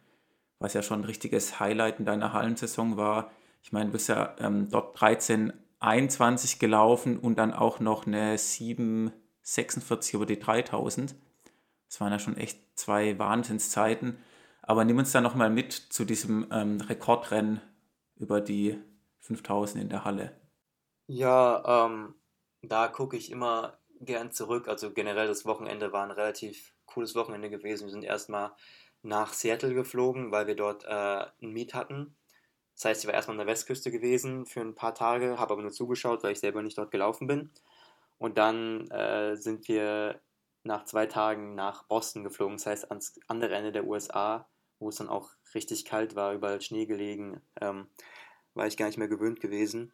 was ja schon ein richtiges Highlight in deiner Hallensaison war. Ich meine, du bist ja ähm, dort 13,21 gelaufen und dann auch noch eine 7,46 über die 3000. Das waren ja schon echt zwei Wahnsinnszeiten. Aber nimm uns da nochmal mit zu diesem ähm, Rekordrennen über die 5000 in der Halle. Ja, ähm, da gucke ich immer gern zurück. Also generell das Wochenende war ein relativ cooles Wochenende gewesen. Wir sind erstmal nach Seattle geflogen, weil wir dort äh, ein Meet hatten. Das heißt, ich war erstmal an der Westküste gewesen für ein paar Tage, habe aber nur zugeschaut, weil ich selber nicht dort gelaufen bin. Und dann äh, sind wir nach zwei Tagen nach Boston geflogen, das heißt ans andere Ende der USA, wo es dann auch richtig kalt war, überall Schnee gelegen, ähm, war ich gar nicht mehr gewöhnt gewesen.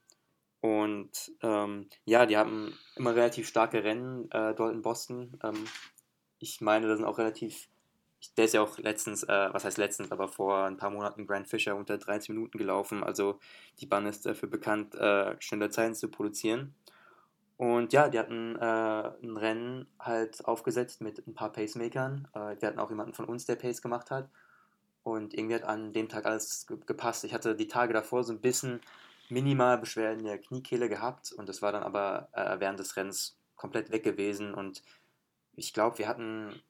Und ähm, ja, die haben immer relativ starke Rennen äh, dort in Boston. Ähm, ich meine, da sind auch relativ der ist ja auch letztens, äh, was heißt letztens, aber vor ein paar Monaten Grant Fisher unter 30 Minuten gelaufen. Also die Bahn ist dafür bekannt, äh, schnelle Zeiten zu produzieren. Und ja, die hatten äh, ein Rennen halt aufgesetzt mit ein paar Pacemakern. Äh, die hatten auch jemanden von uns, der Pace gemacht hat. Und irgendwie hat an dem Tag alles gepasst. Ich hatte die Tage davor so ein bisschen minimal Beschwerden in der Kniekehle gehabt und das war dann aber äh, während des Rennens komplett weg gewesen. Und ich glaube, wir hatten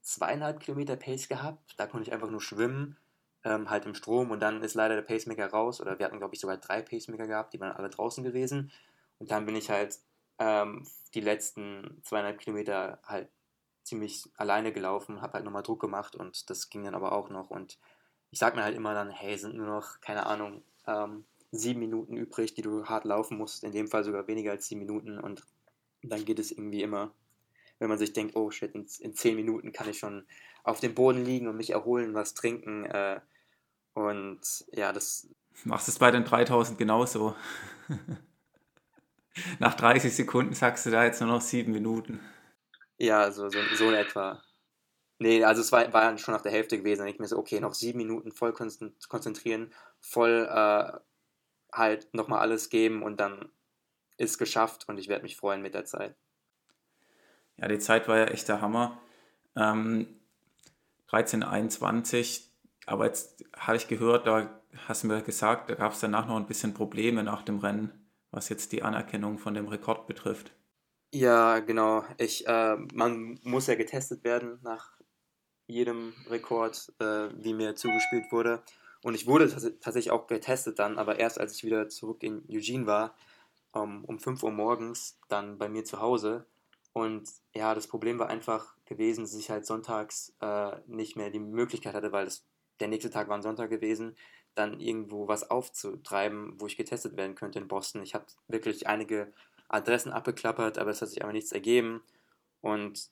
zweieinhalb Kilometer Pace gehabt. Da konnte ich einfach nur schwimmen, ähm, halt im Strom und dann ist leider der Pacemaker raus. Oder wir hatten, glaube ich, sogar drei Pacemaker gehabt, die waren alle draußen gewesen. Und dann bin ich halt ähm, die letzten zweieinhalb Kilometer halt ziemlich alleine gelaufen, habe halt nochmal Druck gemacht und das ging dann aber auch noch. Und ich sag mir halt immer dann, hey, sind nur noch, keine Ahnung, ähm, sieben Minuten übrig, die du hart laufen musst, in dem Fall sogar weniger als sieben Minuten und dann geht es irgendwie immer, wenn man sich denkt, oh shit, in, in zehn Minuten kann ich schon auf dem Boden liegen und mich erholen, was trinken äh, und ja, das... Machst du es bei den 3000 genauso? [laughs] Nach 30 Sekunden sagst du da jetzt nur noch sieben Minuten. Ja, so, so, so in etwa. Nee, also es war, war schon nach der Hälfte gewesen. Ich mir so, okay, noch sieben Minuten voll konzentrieren, voll äh, halt nochmal alles geben und dann ist geschafft und ich werde mich freuen mit der Zeit. Ja, die Zeit war ja echt der Hammer. Ähm, 13,21, aber jetzt habe ich gehört, da hast du mir gesagt, da gab es danach noch ein bisschen Probleme nach dem Rennen, was jetzt die Anerkennung von dem Rekord betrifft. Ja, genau. Ich, äh, man muss ja getestet werden nach jedem Rekord, äh, wie mir zugespielt wurde. Und ich wurde tatsächlich auch getestet dann, aber erst als ich wieder zurück in Eugene war, um, um 5 Uhr morgens, dann bei mir zu Hause. Und ja, das Problem war einfach gewesen, dass ich halt sonntags äh, nicht mehr die Möglichkeit hatte, weil das, der nächste Tag war ein Sonntag gewesen, dann irgendwo was aufzutreiben, wo ich getestet werden könnte in Boston. Ich habe wirklich einige Adressen abgeklappert, aber es hat sich aber nichts ergeben. Und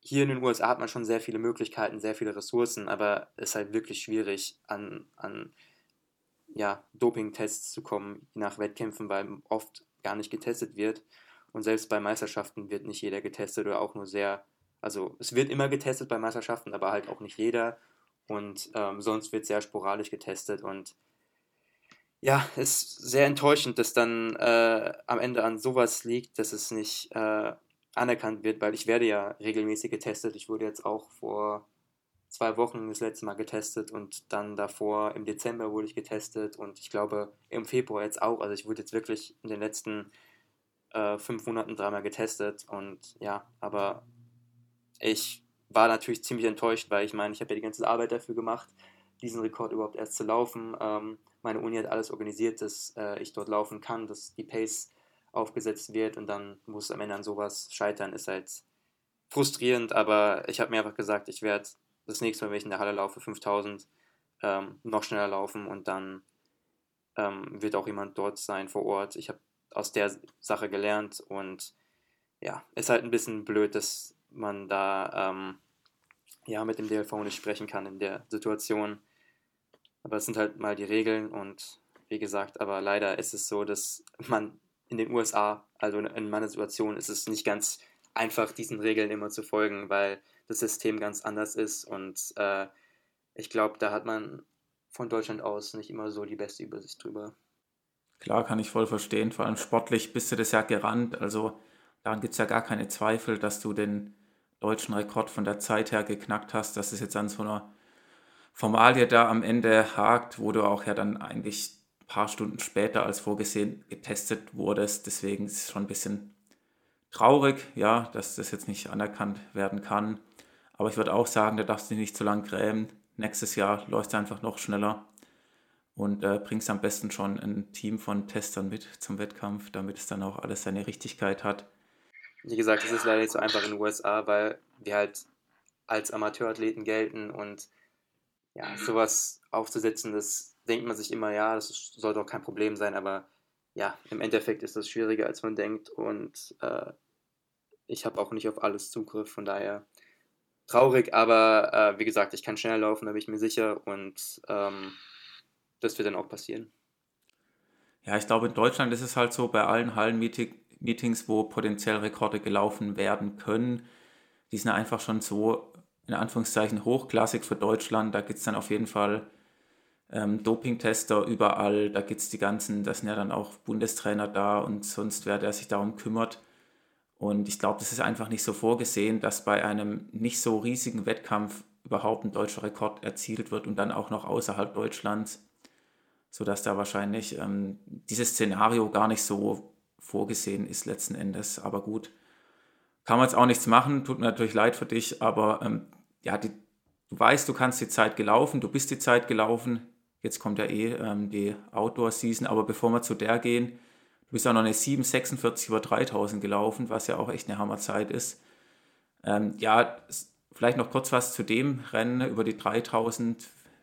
hier in den USA hat man schon sehr viele Möglichkeiten, sehr viele Ressourcen, aber es ist halt wirklich schwierig, an, an ja, Doping-Tests zu kommen nach Wettkämpfen, weil oft gar nicht getestet wird. Und selbst bei Meisterschaften wird nicht jeder getestet oder auch nur sehr, also es wird immer getestet bei Meisterschaften, aber halt auch nicht jeder. Und ähm, sonst wird sehr sporadisch getestet und ja, ist sehr enttäuschend, dass dann äh, am Ende an sowas liegt, dass es nicht äh, anerkannt wird, weil ich werde ja regelmäßig getestet. Ich wurde jetzt auch vor zwei Wochen das letzte Mal getestet und dann davor im Dezember wurde ich getestet und ich glaube im Februar jetzt auch. Also ich wurde jetzt wirklich in den letzten äh, fünf Monaten dreimal getestet und ja, aber ich war natürlich ziemlich enttäuscht, weil ich meine, ich habe ja die ganze Arbeit dafür gemacht, diesen Rekord überhaupt erst zu laufen. Ähm, meine Uni hat alles organisiert, dass äh, ich dort laufen kann, dass die Pace aufgesetzt wird und dann muss am Ende an sowas scheitern, ist halt frustrierend, aber ich habe mir einfach gesagt, ich werde das nächste Mal, wenn ich in der Halle laufe, 5000, ähm, noch schneller laufen und dann ähm, wird auch jemand dort sein vor Ort. Ich habe aus der Sache gelernt und ja, ist halt ein bisschen blöd, dass man da ähm, ja mit dem DLV nicht sprechen kann in der Situation. Aber es sind halt mal die Regeln und wie gesagt, aber leider ist es so, dass man in den USA, also in meiner Situation, ist es nicht ganz einfach, diesen Regeln immer zu folgen, weil das System ganz anders ist und äh, ich glaube, da hat man von Deutschland aus nicht immer so die beste Übersicht drüber. Klar, kann ich voll verstehen. Vor allem sportlich bist du das ja gerannt. Also daran gibt es ja gar keine Zweifel, dass du den deutschen Rekord von der Zeit her geknackt hast, dass es jetzt an so einer Formalie da am Ende hakt, wo du auch ja dann eigentlich paar Stunden später als vorgesehen getestet wurdest. Deswegen ist es schon ein bisschen traurig, ja, dass das jetzt nicht anerkannt werden kann. Aber ich würde auch sagen, da darfst du dich nicht zu lang grämen. Nächstes Jahr läuft es einfach noch schneller und äh, bringst am besten schon ein Team von Testern mit zum Wettkampf, damit es dann auch alles seine Richtigkeit hat. Wie gesagt, es ist leider nicht so einfach in den USA, weil wir halt als Amateurathleten gelten und ja, sowas aufzusetzen, das denkt man sich immer, ja, das soll doch kein Problem sein, aber ja, im Endeffekt ist das schwieriger, als man denkt und äh, ich habe auch nicht auf alles Zugriff, von daher traurig, aber äh, wie gesagt, ich kann schneller laufen, da bin ich mir sicher und ähm, das wird dann auch passieren. Ja, ich glaube, in Deutschland ist es halt so, bei allen Hallenmeetings, wo potenziell Rekorde gelaufen werden können, die sind einfach schon so, in Anführungszeichen, hochklassig für Deutschland. Da gibt es dann auf jeden Fall ähm, Dopingtester überall, da gibt es die ganzen, da sind ja dann auch Bundestrainer da und sonst wer, der sich darum kümmert. Und ich glaube, das ist einfach nicht so vorgesehen, dass bei einem nicht so riesigen Wettkampf überhaupt ein deutscher Rekord erzielt wird und dann auch noch außerhalb Deutschlands, sodass da wahrscheinlich ähm, dieses Szenario gar nicht so vorgesehen ist letzten Endes. Aber gut, kann man jetzt auch nichts machen, tut mir natürlich leid für dich, aber ähm, ja, die, du weißt, du kannst die Zeit gelaufen, du bist die Zeit gelaufen, Jetzt kommt ja eh ähm, die Outdoor-Season, aber bevor wir zu der gehen, du bist ja noch eine 7,46 über 3000 gelaufen, was ja auch echt eine Hammerzeit ist. Ähm, ja, vielleicht noch kurz was zu dem Rennen über die 3000.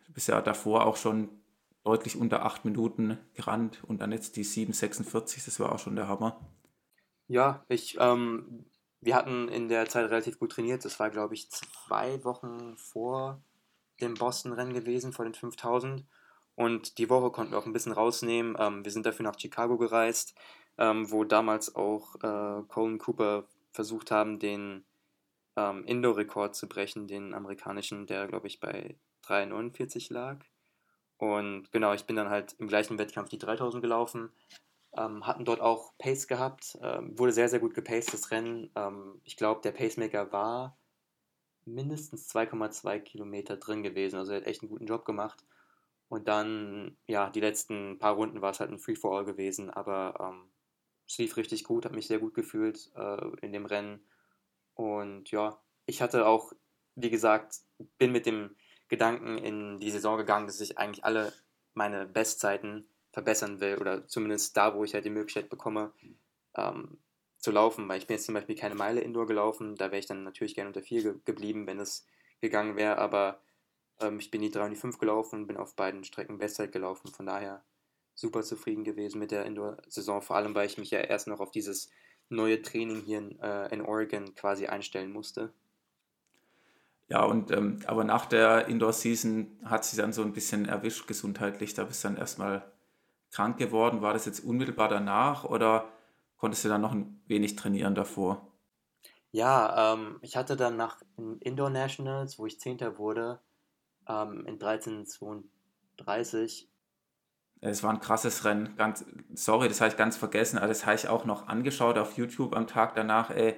Du bist ja davor auch schon deutlich unter acht Minuten gerannt und dann jetzt die 7,46, das war auch schon der Hammer. Ja, ich, ähm, wir hatten in der Zeit relativ gut trainiert. Das war, glaube ich, zwei Wochen vor dem Boston-Rennen gewesen, vor den 5000. Und die Woche konnten wir auch ein bisschen rausnehmen. Ähm, wir sind dafür nach Chicago gereist, ähm, wo damals auch äh, Colin Cooper versucht haben, den ähm, Indoor-Rekord zu brechen, den amerikanischen, der, glaube ich, bei 3,49 lag. Und genau, ich bin dann halt im gleichen Wettkampf die 3000 gelaufen, ähm, hatten dort auch Pace gehabt, ähm, wurde sehr, sehr gut gepaced, das Rennen. Ähm, ich glaube, der Pacemaker war mindestens 2,2 Kilometer drin gewesen, also er hat echt einen guten Job gemacht. Und dann, ja, die letzten paar Runden war es halt ein Free-for-All gewesen, aber ähm, es lief richtig gut, habe mich sehr gut gefühlt äh, in dem Rennen. Und ja, ich hatte auch, wie gesagt, bin mit dem Gedanken in die Saison gegangen, dass ich eigentlich alle meine Bestzeiten verbessern will oder zumindest da, wo ich halt die Möglichkeit bekomme, ähm, zu laufen, weil ich bin jetzt zum Beispiel keine Meile Indoor gelaufen, da wäre ich dann natürlich gerne unter 4 ge geblieben, wenn es gegangen wäre, aber ähm, ich bin die 3 und die 5 gelaufen, bin auf beiden Strecken Bestzeit gelaufen, von daher super zufrieden gewesen mit der Indoor-Saison, vor allem weil ich mich ja erst noch auf dieses neue Training hier in, äh, in Oregon quasi einstellen musste. Ja, und ähm, aber nach der Indoor-Season hat sie dann so ein bisschen erwischt gesundheitlich. Da bist du dann erstmal krank geworden. War das jetzt unmittelbar danach oder konntest du dann noch ein wenig trainieren davor? Ja, ähm, ich hatte dann nach Indoor Nationals, wo ich Zehnter wurde, ähm, in 1332. Es war ein krasses Rennen. Ganz, sorry, das habe ich ganz vergessen, aber das habe ich auch noch angeschaut auf YouTube am Tag danach. Ey,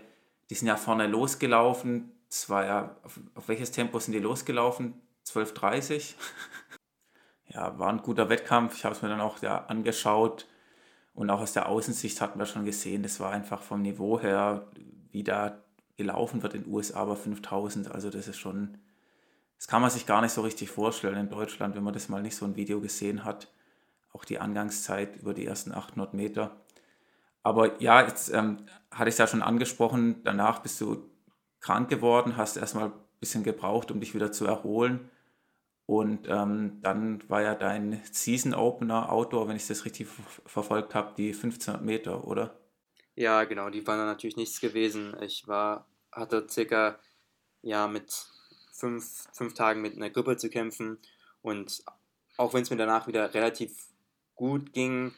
die sind ja vorne losgelaufen. Das war ja, auf, auf welches Tempo sind die losgelaufen? 12.30? [laughs] ja, war ein guter Wettkampf. Ich habe es mir dann auch ja, angeschaut. Und auch aus der Außensicht hatten wir schon gesehen, das war einfach vom Niveau her, wie da gelaufen wird in den USA bei 5000. Also das ist schon, das kann man sich gar nicht so richtig vorstellen in Deutschland, wenn man das mal nicht so ein Video gesehen hat. Auch die Angangszeit über die ersten 800 Meter. Aber ja, jetzt ähm, hatte ich es ja schon angesprochen, danach bist du krank geworden, hast erstmal ein bisschen gebraucht, um dich wieder zu erholen. Und ähm, dann war ja dein Season Opener Outdoor, wenn ich das richtig verfolgt habe, die 1500 Meter, oder? Ja, genau, die waren dann natürlich nichts gewesen. Ich war, hatte circa ja mit fünf, fünf Tagen mit einer Grippe zu kämpfen und auch wenn es mir danach wieder relativ gut ging,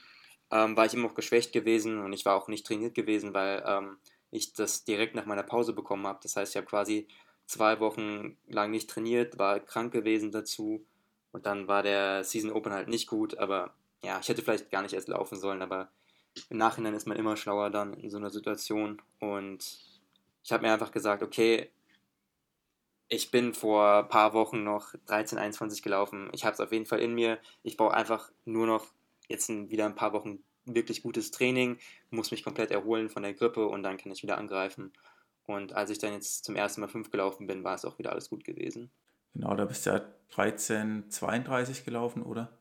ähm, war ich immer noch geschwächt gewesen und ich war auch nicht trainiert gewesen, weil ähm, ich das direkt nach meiner Pause bekommen habe. Das heißt, ich habe quasi zwei Wochen lang nicht trainiert, war krank gewesen dazu und dann war der Season Open halt nicht gut, aber ja, ich hätte vielleicht gar nicht erst laufen sollen, aber im Nachhinein ist man immer schlauer dann in so einer Situation und ich habe mir einfach gesagt, okay, ich bin vor ein paar Wochen noch 13, 21 gelaufen. Ich habe es auf jeden Fall in mir. Ich brauche einfach nur noch jetzt wieder ein paar Wochen wirklich gutes Training, muss mich komplett erholen von der Grippe und dann kann ich wieder angreifen. Und als ich dann jetzt zum ersten Mal 5 gelaufen bin, war es auch wieder alles gut gewesen. Genau, da bist du ja 13,32 gelaufen, oder?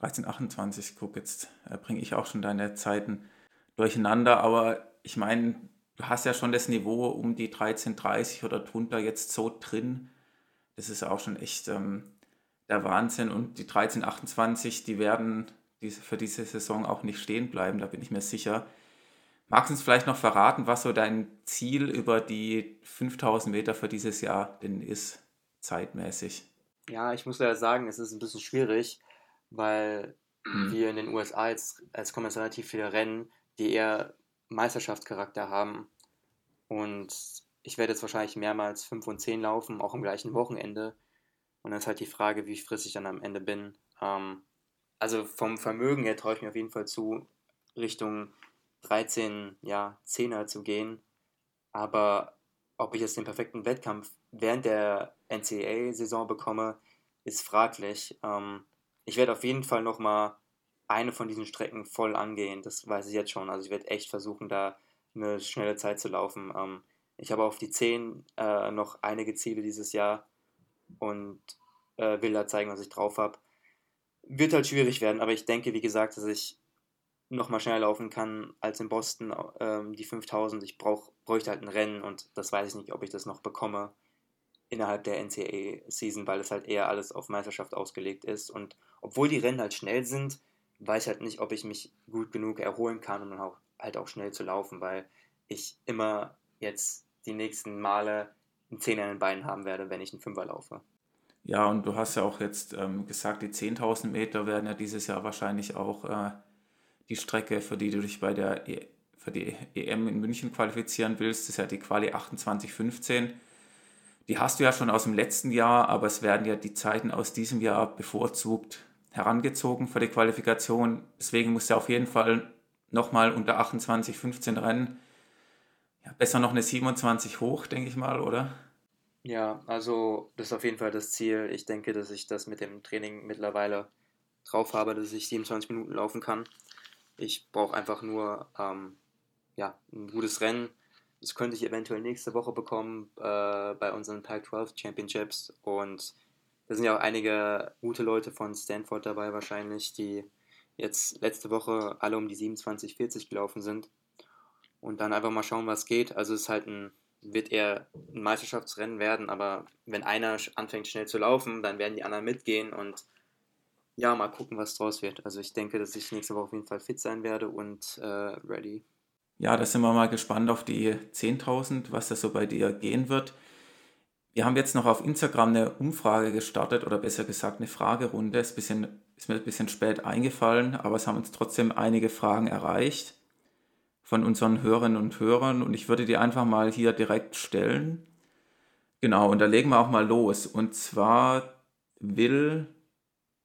13,28, guck, jetzt äh, bringe ich auch schon deine Zeiten durcheinander, aber ich meine, du hast ja schon das Niveau um die 13,30 oder drunter jetzt so drin. Das ist auch schon echt ähm, der Wahnsinn. Und die 13,28, die werden für diese Saison auch nicht stehen bleiben, da bin ich mir sicher. Magst du uns vielleicht noch verraten, was so dein Ziel über die 5000 Meter für dieses Jahr denn ist, zeitmäßig? Ja, ich muss ja sagen, es ist ein bisschen schwierig, weil mhm. wir in den USA jetzt, es kommen jetzt relativ viele Rennen, die eher Meisterschaftscharakter haben. Und ich werde jetzt wahrscheinlich mehrmals 5 und 10 laufen, auch am gleichen Wochenende. Und dann ist halt die Frage, wie frisch ich dann am Ende bin. Ähm, also vom Vermögen her traue ich mir auf jeden Fall zu, Richtung 13, ja, 10er zu gehen. Aber ob ich jetzt den perfekten Wettkampf während der NCAA-Saison bekomme, ist fraglich. Ähm, ich werde auf jeden Fall nochmal eine von diesen Strecken voll angehen, das weiß ich jetzt schon. Also ich werde echt versuchen, da eine schnelle Zeit zu laufen. Ähm, ich habe auf die 10 äh, noch einige Ziele dieses Jahr und äh, will da zeigen, was ich drauf habe. Wird halt schwierig werden, aber ich denke, wie gesagt, dass ich noch mal schneller laufen kann als in Boston, ähm, die 5000. Ich brauch, bräuchte halt ein Rennen und das weiß ich nicht, ob ich das noch bekomme. innerhalb der NCAA-Season, weil es halt eher alles auf Meisterschaft ausgelegt ist. Und obwohl die Rennen halt schnell sind, weiß ich halt nicht, ob ich mich gut genug erholen kann, um dann auch, halt auch schnell zu laufen, weil ich immer jetzt die nächsten Male einen Zehner in den Beinen haben werde, wenn ich einen Fünfer laufe. Ja, und du hast ja auch jetzt ähm, gesagt, die 10.000 Meter werden ja dieses Jahr wahrscheinlich auch äh, die Strecke, für die du dich bei der e für die EM in München qualifizieren willst. Das ist ja die Quali 2815. Die hast du ja schon aus dem letzten Jahr, aber es werden ja die Zeiten aus diesem Jahr bevorzugt herangezogen für die Qualifikation. Deswegen musst du auf jeden Fall nochmal unter 2815 rennen. Ja, besser noch eine 27 hoch, denke ich mal, oder? Ja, also das ist auf jeden Fall das Ziel. Ich denke, dass ich das mit dem Training mittlerweile drauf habe, dass ich 27 Minuten laufen kann. Ich brauche einfach nur ähm, ja, ein gutes Rennen. Das könnte ich eventuell nächste Woche bekommen äh, bei unseren Pac-12 Championships. Und da sind ja auch einige gute Leute von Stanford dabei wahrscheinlich, die jetzt letzte Woche alle um die 27, 40 gelaufen sind. Und dann einfach mal schauen, was geht. Also es ist halt ein wird eher ein Meisterschaftsrennen werden, aber wenn einer anfängt schnell zu laufen, dann werden die anderen mitgehen und ja, mal gucken, was draus wird. Also ich denke, dass ich nächste Woche auf jeden Fall fit sein werde und äh, ready. Ja, da sind wir mal gespannt auf die 10.000, was da so bei dir gehen wird. Wir haben jetzt noch auf Instagram eine Umfrage gestartet oder besser gesagt eine Fragerunde. Ist, ist mir ein bisschen spät eingefallen, aber es haben uns trotzdem einige Fragen erreicht von unseren Hörerinnen und Hörern und ich würde die einfach mal hier direkt stellen. Genau, und da legen wir auch mal los. Und zwar will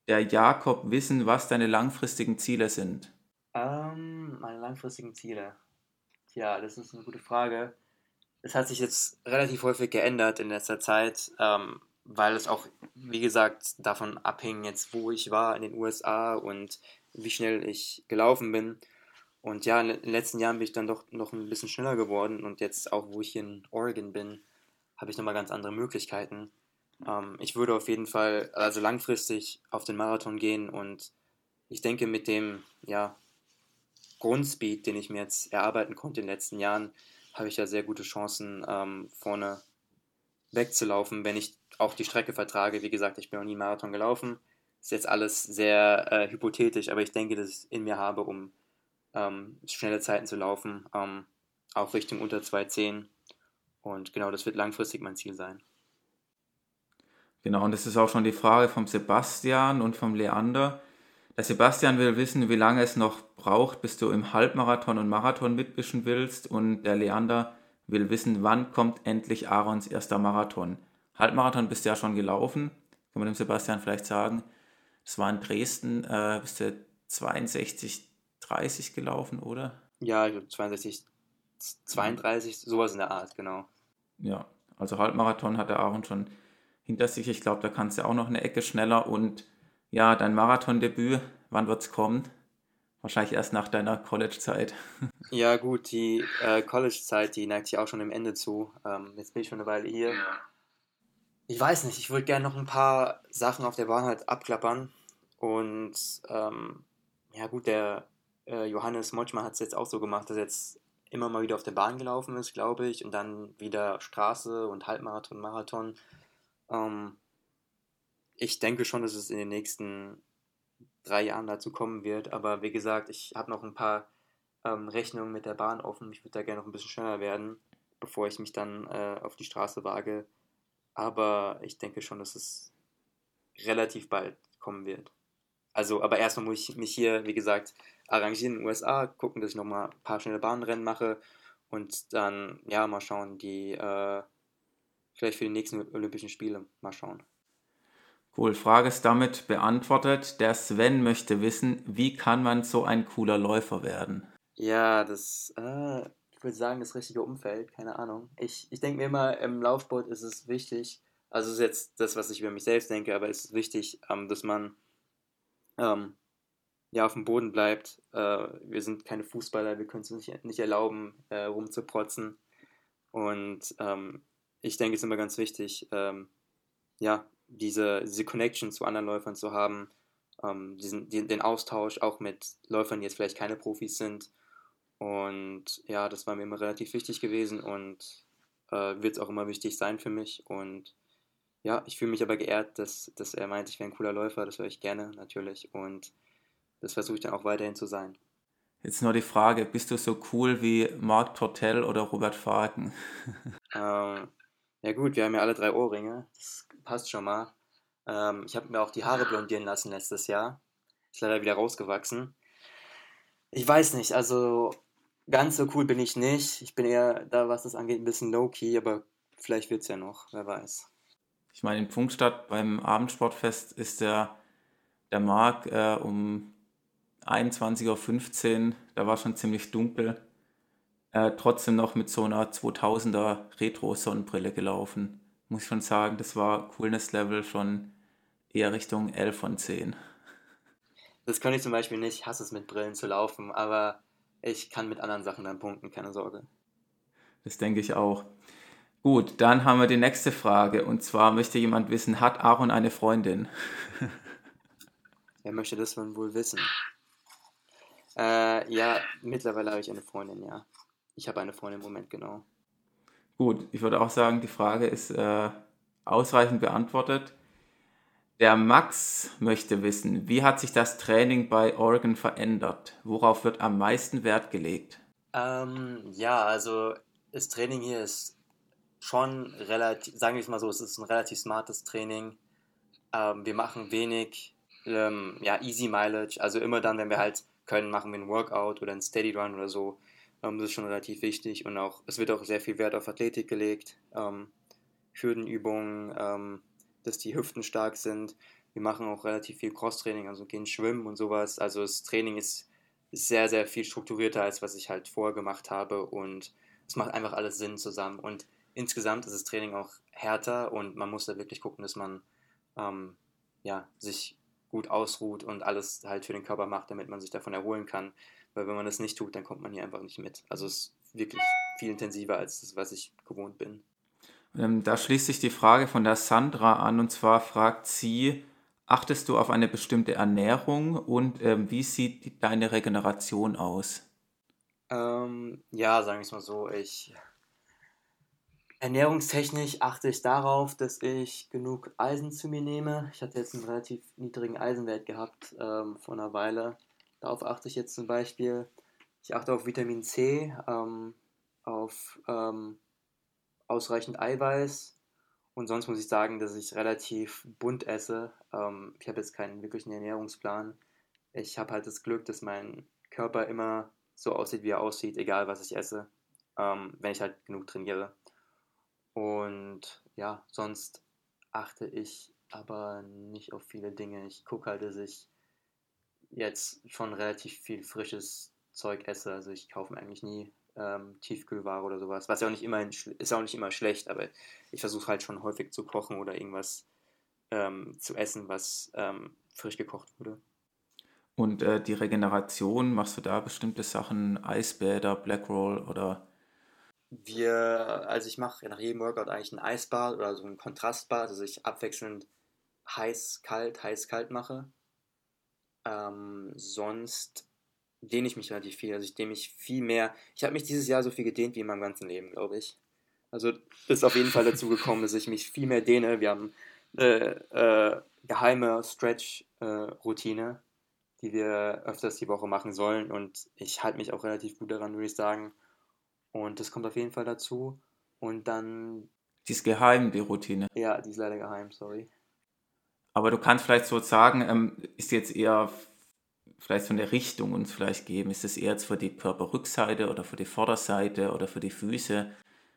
der Jakob wissen, was deine langfristigen Ziele sind. Ähm, meine langfristigen Ziele. Tja, das ist eine gute Frage. Es hat sich jetzt relativ häufig geändert in letzter Zeit, ähm, weil es auch, wie gesagt, davon abhing, jetzt wo ich war in den USA und wie schnell ich gelaufen bin. Und ja, in den letzten Jahren bin ich dann doch noch ein bisschen schneller geworden und jetzt auch, wo ich hier in Oregon bin, habe ich nochmal ganz andere Möglichkeiten. Ähm, ich würde auf jeden Fall, also langfristig auf den Marathon gehen und ich denke mit dem, ja, Grundspeed, den ich mir jetzt erarbeiten konnte in den letzten Jahren, habe ich ja sehr gute Chancen, ähm, vorne wegzulaufen, wenn ich auch die Strecke vertrage. Wie gesagt, ich bin noch nie Marathon gelaufen. Ist jetzt alles sehr äh, hypothetisch, aber ich denke, dass ich es in mir habe, um ähm, schnelle Zeiten zu laufen, ähm, auch Richtung unter 2,10. Und genau, das wird langfristig mein Ziel sein. Genau, und das ist auch schon die Frage vom Sebastian und vom Leander. Der Sebastian will wissen, wie lange es noch braucht, bis du im Halbmarathon und Marathon mitmischen willst. Und der Leander will wissen, wann kommt endlich Aarons erster Marathon. Halbmarathon bist du ja schon gelaufen, kann man dem Sebastian vielleicht sagen. Das war in Dresden, äh, bist du 62, 30 gelaufen, oder? Ja, ich glaube 62, 32, sowas in der Art, genau. Ja, also Halbmarathon hat der Aaron schon hinter sich. Ich glaube, da kannst du auch noch eine Ecke schneller. Und ja, dein Marathondebüt, wann wird es kommen? Wahrscheinlich erst nach deiner College-Zeit. [laughs] Ja, gut, die äh, College-Zeit, die neigt sich auch schon im Ende zu. Ähm, jetzt bin ich schon eine Weile hier. Ich weiß nicht, ich würde gerne noch ein paar Sachen auf der Bahn halt abklappern. Und ähm, ja, gut, der äh, Johannes Motschmann hat es jetzt auch so gemacht, dass er jetzt immer mal wieder auf der Bahn gelaufen ist, glaube ich, und dann wieder Straße und Halbmarathon, Marathon. Ähm, ich denke schon, dass es in den nächsten drei Jahren dazu kommen wird, aber wie gesagt, ich habe noch ein paar ähm, Rechnungen mit der Bahn offen. Ich würde da gerne noch ein bisschen schneller werden, bevor ich mich dann äh, auf die Straße wage. Aber ich denke schon, dass es relativ bald kommen wird. Also, aber erstmal muss ich mich hier, wie gesagt, arrangieren in den USA, gucken, dass ich nochmal ein paar schnelle Bahnrennen mache und dann, ja, mal schauen, die, äh, vielleicht für die nächsten Olympischen Spiele, mal schauen. Cool, Frage ist damit beantwortet. Der Sven möchte wissen, wie kann man so ein cooler Läufer werden? Ja, das, äh, ich würde sagen, das richtige Umfeld, keine Ahnung. Ich, ich denke mir immer, im Laufsport ist es wichtig, also ist jetzt das, was ich über mich selbst denke, aber es ist wichtig, ähm, dass man ähm, ja, auf dem Boden bleibt. Äh, wir sind keine Fußballer, wir können es nicht, nicht erlauben, äh, rumzuprotzen. Und ähm, ich denke, es ist immer ganz wichtig, ähm, ja, diese, diese Connection zu anderen Läufern zu haben, ähm, diesen, die, den Austausch auch mit Läufern, die jetzt vielleicht keine Profis sind. Und ja, das war mir immer relativ wichtig gewesen und äh, wird es auch immer wichtig sein für mich. Und ja, ich fühle mich aber geehrt, dass, dass er meint, ich wäre ein cooler Läufer. Das höre ich gerne natürlich. Und das versuche ich dann auch weiterhin zu sein. Jetzt nur die Frage, bist du so cool wie Marc Tortell oder Robert Fagen? [laughs] ähm, ja gut, wir haben ja alle drei Ohrringe. Das passt schon mal. Ähm, ich habe mir auch die Haare blondieren lassen letztes Jahr. Ist leider wieder rausgewachsen. Ich weiß nicht, also ganz so cool bin ich nicht. Ich bin eher da, was das angeht, ein bisschen low-key, aber vielleicht wird es ja noch, wer weiß. Ich meine, in Pfungstadt beim Abendsportfest ist der, der Marc äh, um 21.15 Uhr, da war schon ziemlich dunkel, äh, trotzdem noch mit so einer 2000er Retro-Sonnenbrille gelaufen. Muss ich schon sagen, das war Coolness-Level schon eher Richtung 11 von 10. Das kann ich zum Beispiel nicht, ich hasse es mit Brillen zu laufen, aber ich kann mit anderen Sachen dann punkten, keine Sorge. Das denke ich auch. Gut, dann haben wir die nächste Frage und zwar möchte jemand wissen, hat Aaron eine Freundin? [laughs] Wer möchte das wohl wissen? Äh, ja, mittlerweile habe ich eine Freundin, ja. Ich habe eine Freundin im Moment, genau. Gut, ich würde auch sagen, die Frage ist äh, ausreichend beantwortet. Der Max möchte wissen, wie hat sich das Training bei Oregon verändert? Worauf wird am meisten Wert gelegt? Ähm, ja, also das Training hier ist schon relativ, sagen wir es mal so, es ist ein relativ smartes Training. Ähm, wir machen wenig ähm, ja, Easy Mileage, also immer dann, wenn wir halt können, machen wir ein Workout oder ein Steady Run oder so. Ähm, das ist schon relativ wichtig und auch, es wird auch sehr viel Wert auf Athletik gelegt, ähm, Hürdenübungen, ähm, dass die Hüften stark sind. Wir machen auch relativ viel Cross-Training, also gehen schwimmen und sowas. Also das Training ist, ist sehr, sehr viel strukturierter, als was ich halt vorher gemacht habe und es macht einfach alles Sinn zusammen. Und insgesamt ist das Training auch härter und man muss da wirklich gucken, dass man ähm, ja, sich gut ausruht und alles halt für den Körper macht, damit man sich davon erholen kann. Weil wenn man das nicht tut, dann kommt man hier einfach nicht mit. Also es ist wirklich viel intensiver als das, was ich gewohnt bin. Ähm, da schließt sich die Frage von der Sandra an und zwar fragt sie, achtest du auf eine bestimmte Ernährung und ähm, wie sieht deine Regeneration aus? Ähm, ja, sagen wir es mal so, ich Ernährungstechnisch achte ich darauf, dass ich genug Eisen zu mir nehme. Ich hatte jetzt einen relativ niedrigen Eisenwert gehabt ähm, vor einer Weile. Darauf achte ich jetzt zum Beispiel. Ich achte auf Vitamin C, ähm, auf ähm, ausreichend Eiweiß. Und sonst muss ich sagen, dass ich relativ bunt esse. Ähm, ich habe jetzt keinen wirklichen Ernährungsplan. Ich habe halt das Glück, dass mein Körper immer so aussieht, wie er aussieht, egal was ich esse, ähm, wenn ich halt genug trainiere. Und ja, sonst achte ich aber nicht auf viele Dinge. Ich gucke halt, dass ich jetzt schon relativ viel frisches Zeug esse. Also ich kaufe mir eigentlich nie ähm, Tiefkühlware oder sowas. Was ja auch nicht immer ist auch nicht immer schlecht, aber ich versuche halt schon häufig zu kochen oder irgendwas ähm, zu essen, was ähm, frisch gekocht wurde. Und äh, die Regeneration, machst du da bestimmte Sachen, Eisbäder, Blackroll oder wir, also ich mache nach jedem Workout eigentlich ein Eisbad oder so ein Kontrastbad, also ich abwechselnd heiß, kalt, heiß, kalt mache. Ähm, sonst dehne ich mich relativ viel, also ich dehne mich viel mehr. Ich habe mich dieses Jahr so viel gedehnt wie in meinem ganzen Leben, glaube ich. Also ist auf jeden Fall dazu gekommen, dass ich mich viel mehr dehne. Wir haben eine äh, geheime Stretch-Routine, äh, die wir öfters die Woche machen sollen und ich halte mich auch relativ gut daran, würde ich sagen. Und das kommt auf jeden Fall dazu. Und dann. Die ist geheim, die Routine. Ja, die ist leider geheim, sorry. Aber du kannst vielleicht so sagen, ähm, ist jetzt eher vielleicht so eine Richtung uns vielleicht geben. Ist es eher jetzt für die Körperrückseite oder für die Vorderseite oder für die Füße?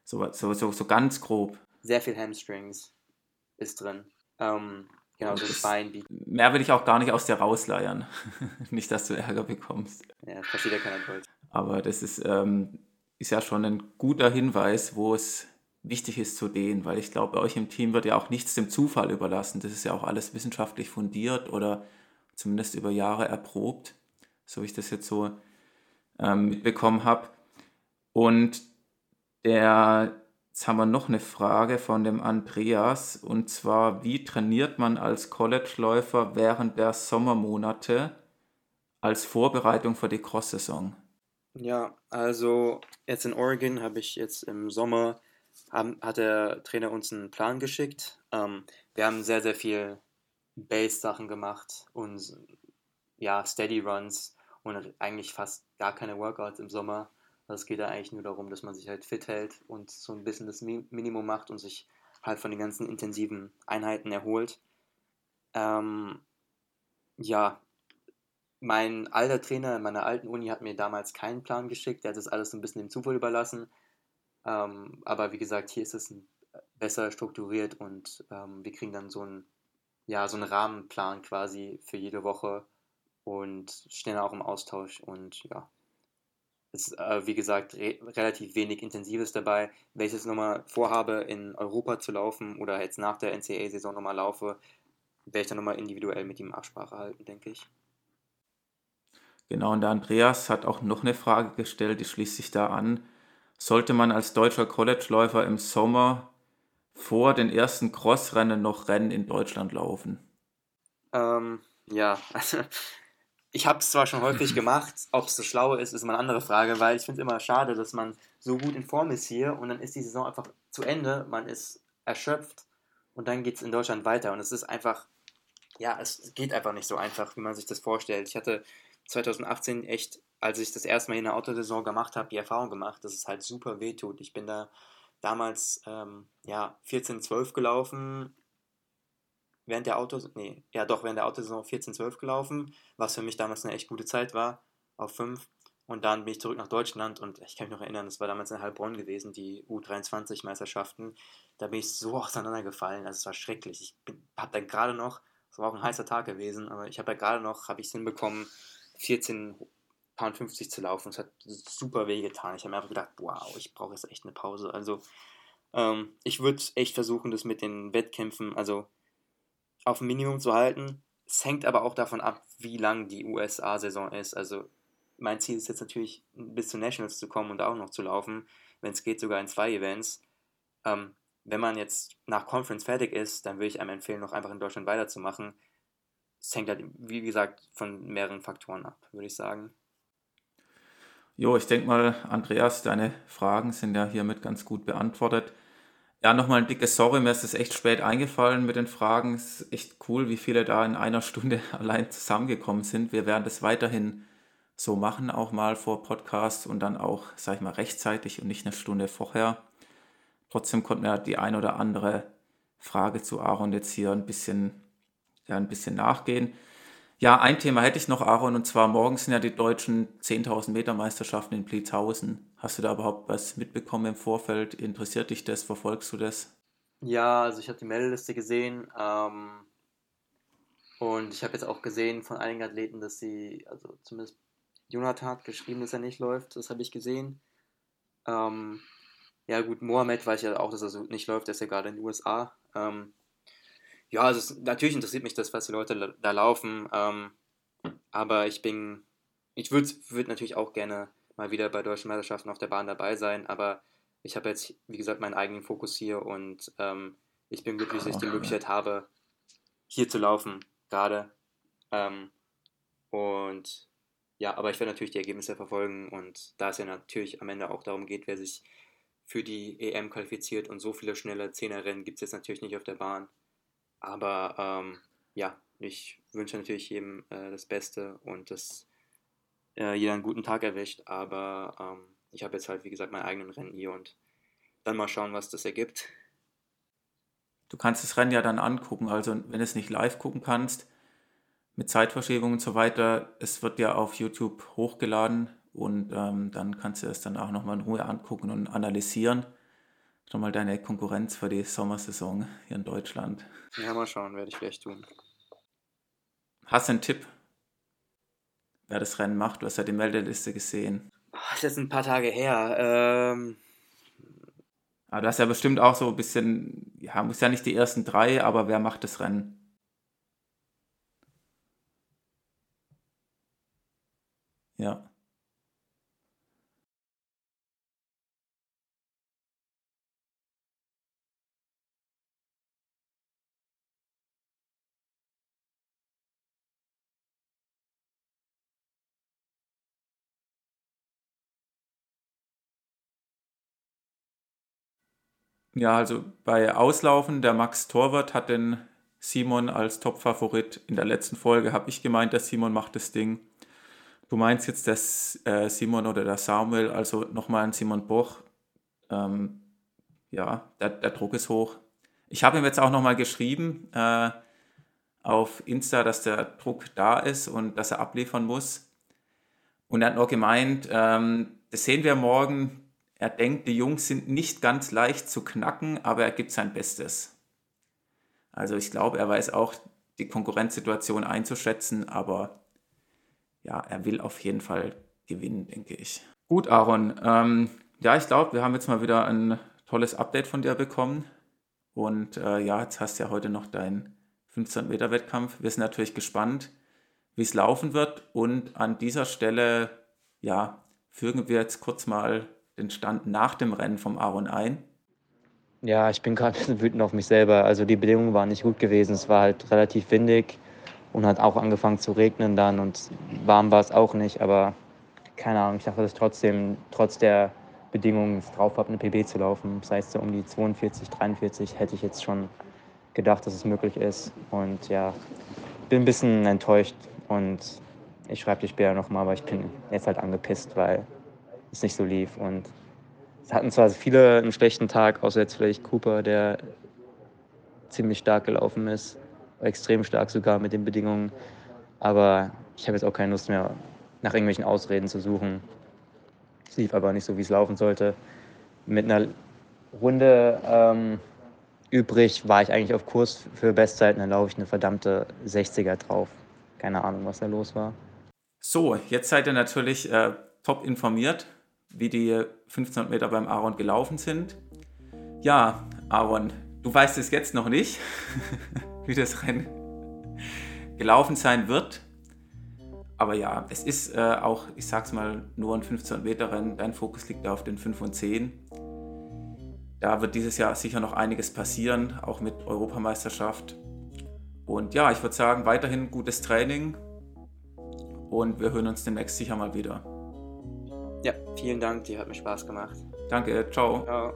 So, so, so, so ganz grob. Sehr viel Hamstrings ist drin. Ähm, genau, so das Bein. Mehr will ich auch gar nicht aus dir rausleiern. [laughs] nicht, dass du Ärger bekommst. Ja, das passiert ja keiner Deutsch. Aber das ist, ähm, ist ja schon ein guter Hinweis, wo es wichtig ist zu dehnen, weil ich glaube, euch im Team wird ja auch nichts dem Zufall überlassen. Das ist ja auch alles wissenschaftlich fundiert oder zumindest über Jahre erprobt, so wie ich das jetzt so ähm, mitbekommen habe. Und der, jetzt haben wir noch eine Frage von dem Andreas, und zwar, wie trainiert man als College-Läufer während der Sommermonate als Vorbereitung für die Cross-Saison? Ja, also jetzt in Oregon habe ich jetzt im Sommer haben, hat der Trainer uns einen Plan geschickt. Ähm, wir haben sehr, sehr viel Base-Sachen gemacht und ja, Steady Runs und eigentlich fast gar keine Workouts im Sommer. Also es geht da eigentlich nur darum, dass man sich halt fit hält und so ein bisschen das Minimum macht und sich halt von den ganzen intensiven Einheiten erholt. Ähm, ja, mein alter Trainer in meiner alten Uni hat mir damals keinen Plan geschickt, der hat das alles so ein bisschen dem Zufall überlassen. Ähm, aber wie gesagt, hier ist es besser strukturiert und ähm, wir kriegen dann so einen, ja, so einen Rahmenplan quasi für jede Woche und stehen auch im Austausch und ja, ist äh, wie gesagt re relativ wenig Intensives dabei. Wenn ich jetzt nochmal vorhabe, in Europa zu laufen oder jetzt nach der NCAA-Saison nochmal laufe, werde ich dann nochmal individuell mit ihm Absprache halten, denke ich. Genau, und der Andreas hat auch noch eine Frage gestellt, die schließt sich da an. Sollte man als deutscher Collegeläufer im Sommer vor den ersten Crossrennen noch Rennen in Deutschland laufen? Ähm, ja, also [laughs] ich habe es zwar schon häufig [laughs] gemacht, ob es so schlau ist, ist immer eine andere Frage, weil ich finde es immer schade, dass man so gut in Form ist hier und dann ist die Saison einfach zu Ende, man ist erschöpft und dann geht es in Deutschland weiter und es ist einfach, ja, es geht einfach nicht so einfach, wie man sich das vorstellt. Ich hatte 2018 echt, als ich das erste Mal in der Autosaison gemacht habe, die Erfahrung gemacht, dass es halt super weh tut. Ich bin da damals ähm, ja 14, 12 gelaufen, während der Auto, nee, ja doch, während der Autosaison 14, 12 gelaufen, was für mich damals eine echt gute Zeit war, auf 5. Und dann bin ich zurück nach Deutschland und ich kann mich noch erinnern, das war damals in Heilbronn gewesen, die U23-Meisterschaften. Da bin ich so auseinandergefallen, also es war schrecklich. Ich habe da gerade noch, es war auch ein heißer Tag gewesen, aber ich habe da gerade noch, habe ich es hinbekommen, 14 Pound 50 zu laufen. Es hat super weh getan. Ich habe mir einfach gedacht, wow, ich brauche jetzt echt eine Pause. Also ähm, ich würde echt versuchen, das mit den Wettkämpfen, also auf ein Minimum zu halten. Es hängt aber auch davon ab, wie lang die USA-Saison ist. Also mein Ziel ist jetzt natürlich, bis zu Nationals zu kommen und auch noch zu laufen, wenn es geht, sogar in zwei Events. Ähm, wenn man jetzt nach Conference fertig ist, dann würde ich einem empfehlen, noch einfach in Deutschland weiterzumachen. Es hängt halt, wie gesagt, von mehreren Faktoren ab, würde ich sagen. Jo, ich denke mal, Andreas, deine Fragen sind ja hiermit ganz gut beantwortet. Ja, nochmal ein dickes Sorry, mir ist es echt spät eingefallen mit den Fragen. Es ist echt cool, wie viele da in einer Stunde [laughs] allein zusammengekommen sind. Wir werden das weiterhin so machen, auch mal vor Podcast und dann auch, sag ich mal, rechtzeitig und nicht eine Stunde vorher. Trotzdem konnten wir die ein oder andere Frage zu Aaron jetzt hier ein bisschen, ja, ein bisschen nachgehen. Ja, ein Thema hätte ich noch, Aaron, und zwar morgen sind ja die deutschen 10.000 Meter Meisterschaften in Blitzhausen. Hast du da überhaupt was mitbekommen im Vorfeld? Interessiert dich das? Verfolgst du das? Ja, also ich habe die Meldeliste gesehen ähm, und ich habe jetzt auch gesehen von einigen Athleten, dass sie, also zumindest Jonathan hat geschrieben, dass er nicht läuft. Das habe ich gesehen. Ähm, ja gut, Mohamed weiß ja auch, dass er so nicht läuft. Der ist ja gerade in den USA. Ähm, ja, also natürlich interessiert mich das, was die Leute da laufen. Ähm, aber ich bin, ich würde würd natürlich auch gerne mal wieder bei deutschen Meisterschaften auf der Bahn dabei sein. Aber ich habe jetzt, wie gesagt, meinen eigenen Fokus hier und ähm, ich bin glücklich, dass ich die Möglichkeit habe, hier zu laufen, gerade. Ähm, und ja, aber ich werde natürlich die Ergebnisse verfolgen und da es ja natürlich am Ende auch darum geht, wer sich für die EM qualifiziert und so viele schnelle Zehnerrennen gibt es jetzt natürlich nicht auf der Bahn. Aber ähm, ja, ich wünsche natürlich jedem äh, das Beste und dass äh, jeder einen guten Tag erwischt. Aber ähm, ich habe jetzt halt, wie gesagt, meinen eigenen Rennen hier und dann mal schauen, was das ergibt. Du kannst das Rennen ja dann angucken, also wenn du es nicht live gucken kannst, mit Zeitverschiebung und so weiter, es wird ja auf YouTube hochgeladen und ähm, dann kannst du es dann auch nochmal in Ruhe angucken und analysieren. Schon mal deine Konkurrenz für die Sommersaison hier in Deutschland. Ja, mal schauen, werde ich vielleicht tun. Hast du einen Tipp, wer das Rennen macht? Du hast ja die Meldeliste gesehen. Das ist ein paar Tage her. Ähm, aber du hast ja bestimmt auch so ein bisschen, ja, muss ja nicht die ersten drei, aber wer macht das Rennen? Ja. Ja, also bei Auslaufen, der Max Torwart hat den Simon als Top-Favorit. In der letzten Folge habe ich gemeint, der Simon macht das Ding. Du meinst jetzt, dass äh, Simon oder der Samuel, also nochmal ein Simon Boch. Ähm, ja, der, der, Druck ist hoch. Ich habe ihm jetzt auch nochmal geschrieben äh, auf Insta, dass der Druck da ist und dass er abliefern muss. Und er hat nur gemeint, ähm, das sehen wir morgen. Er denkt, die Jungs sind nicht ganz leicht zu knacken, aber er gibt sein Bestes. Also ich glaube, er weiß auch die Konkurrenzsituation einzuschätzen, aber ja, er will auf jeden Fall gewinnen, denke ich. Gut, Aaron. Ähm, ja, ich glaube, wir haben jetzt mal wieder ein tolles Update von dir bekommen. Und äh, ja, jetzt hast du ja heute noch deinen 15-Meter-Wettkampf. Wir sind natürlich gespannt, wie es laufen wird. Und an dieser Stelle, ja, fügen wir jetzt kurz mal den Stand nach dem Rennen vom Aaron ein. Ja, ich bin gerade ein bisschen wütend auf mich selber. Also die Bedingungen waren nicht gut gewesen. Es war halt relativ windig und hat auch angefangen zu regnen dann und warm war es auch nicht, aber keine Ahnung, ich dachte, dass ich trotzdem, trotz der Bedingungen es drauf habe, eine PB zu laufen. Das heißt, so um die 42, 43 hätte ich jetzt schon gedacht, dass es möglich ist. Und ja, bin ein bisschen enttäuscht und ich schreibe dir später nochmal, aber ich bin jetzt halt angepisst, weil es nicht so lief. Und es hatten zwar viele einen schlechten Tag, außer jetzt vielleicht Cooper, der ziemlich stark gelaufen ist extrem stark sogar mit den Bedingungen. Aber ich habe jetzt auch keine Lust mehr, nach irgendwelchen Ausreden zu suchen. Es lief aber nicht so, wie es laufen sollte. Mit einer Runde ähm, übrig war ich eigentlich auf Kurs für Bestzeiten. Dann laufe ich eine verdammte 60er drauf. Keine Ahnung, was da los war. So, jetzt seid ihr natürlich äh, top informiert, wie die 1500 Meter beim Aaron gelaufen sind. Ja, Aaron, du weißt es jetzt noch nicht. [laughs] wie das Rennen gelaufen sein wird. Aber ja, es ist äh, auch, ich sag's mal, nur ein 15-Meter-Rennen. Dein Fokus liegt auf den 5 und 10. Da wird dieses Jahr sicher noch einiges passieren, auch mit Europameisterschaft. Und ja, ich würde sagen, weiterhin gutes Training und wir hören uns demnächst sicher mal wieder. Ja, vielen Dank, dir hat mir Spaß gemacht. Danke, ciao. ciao.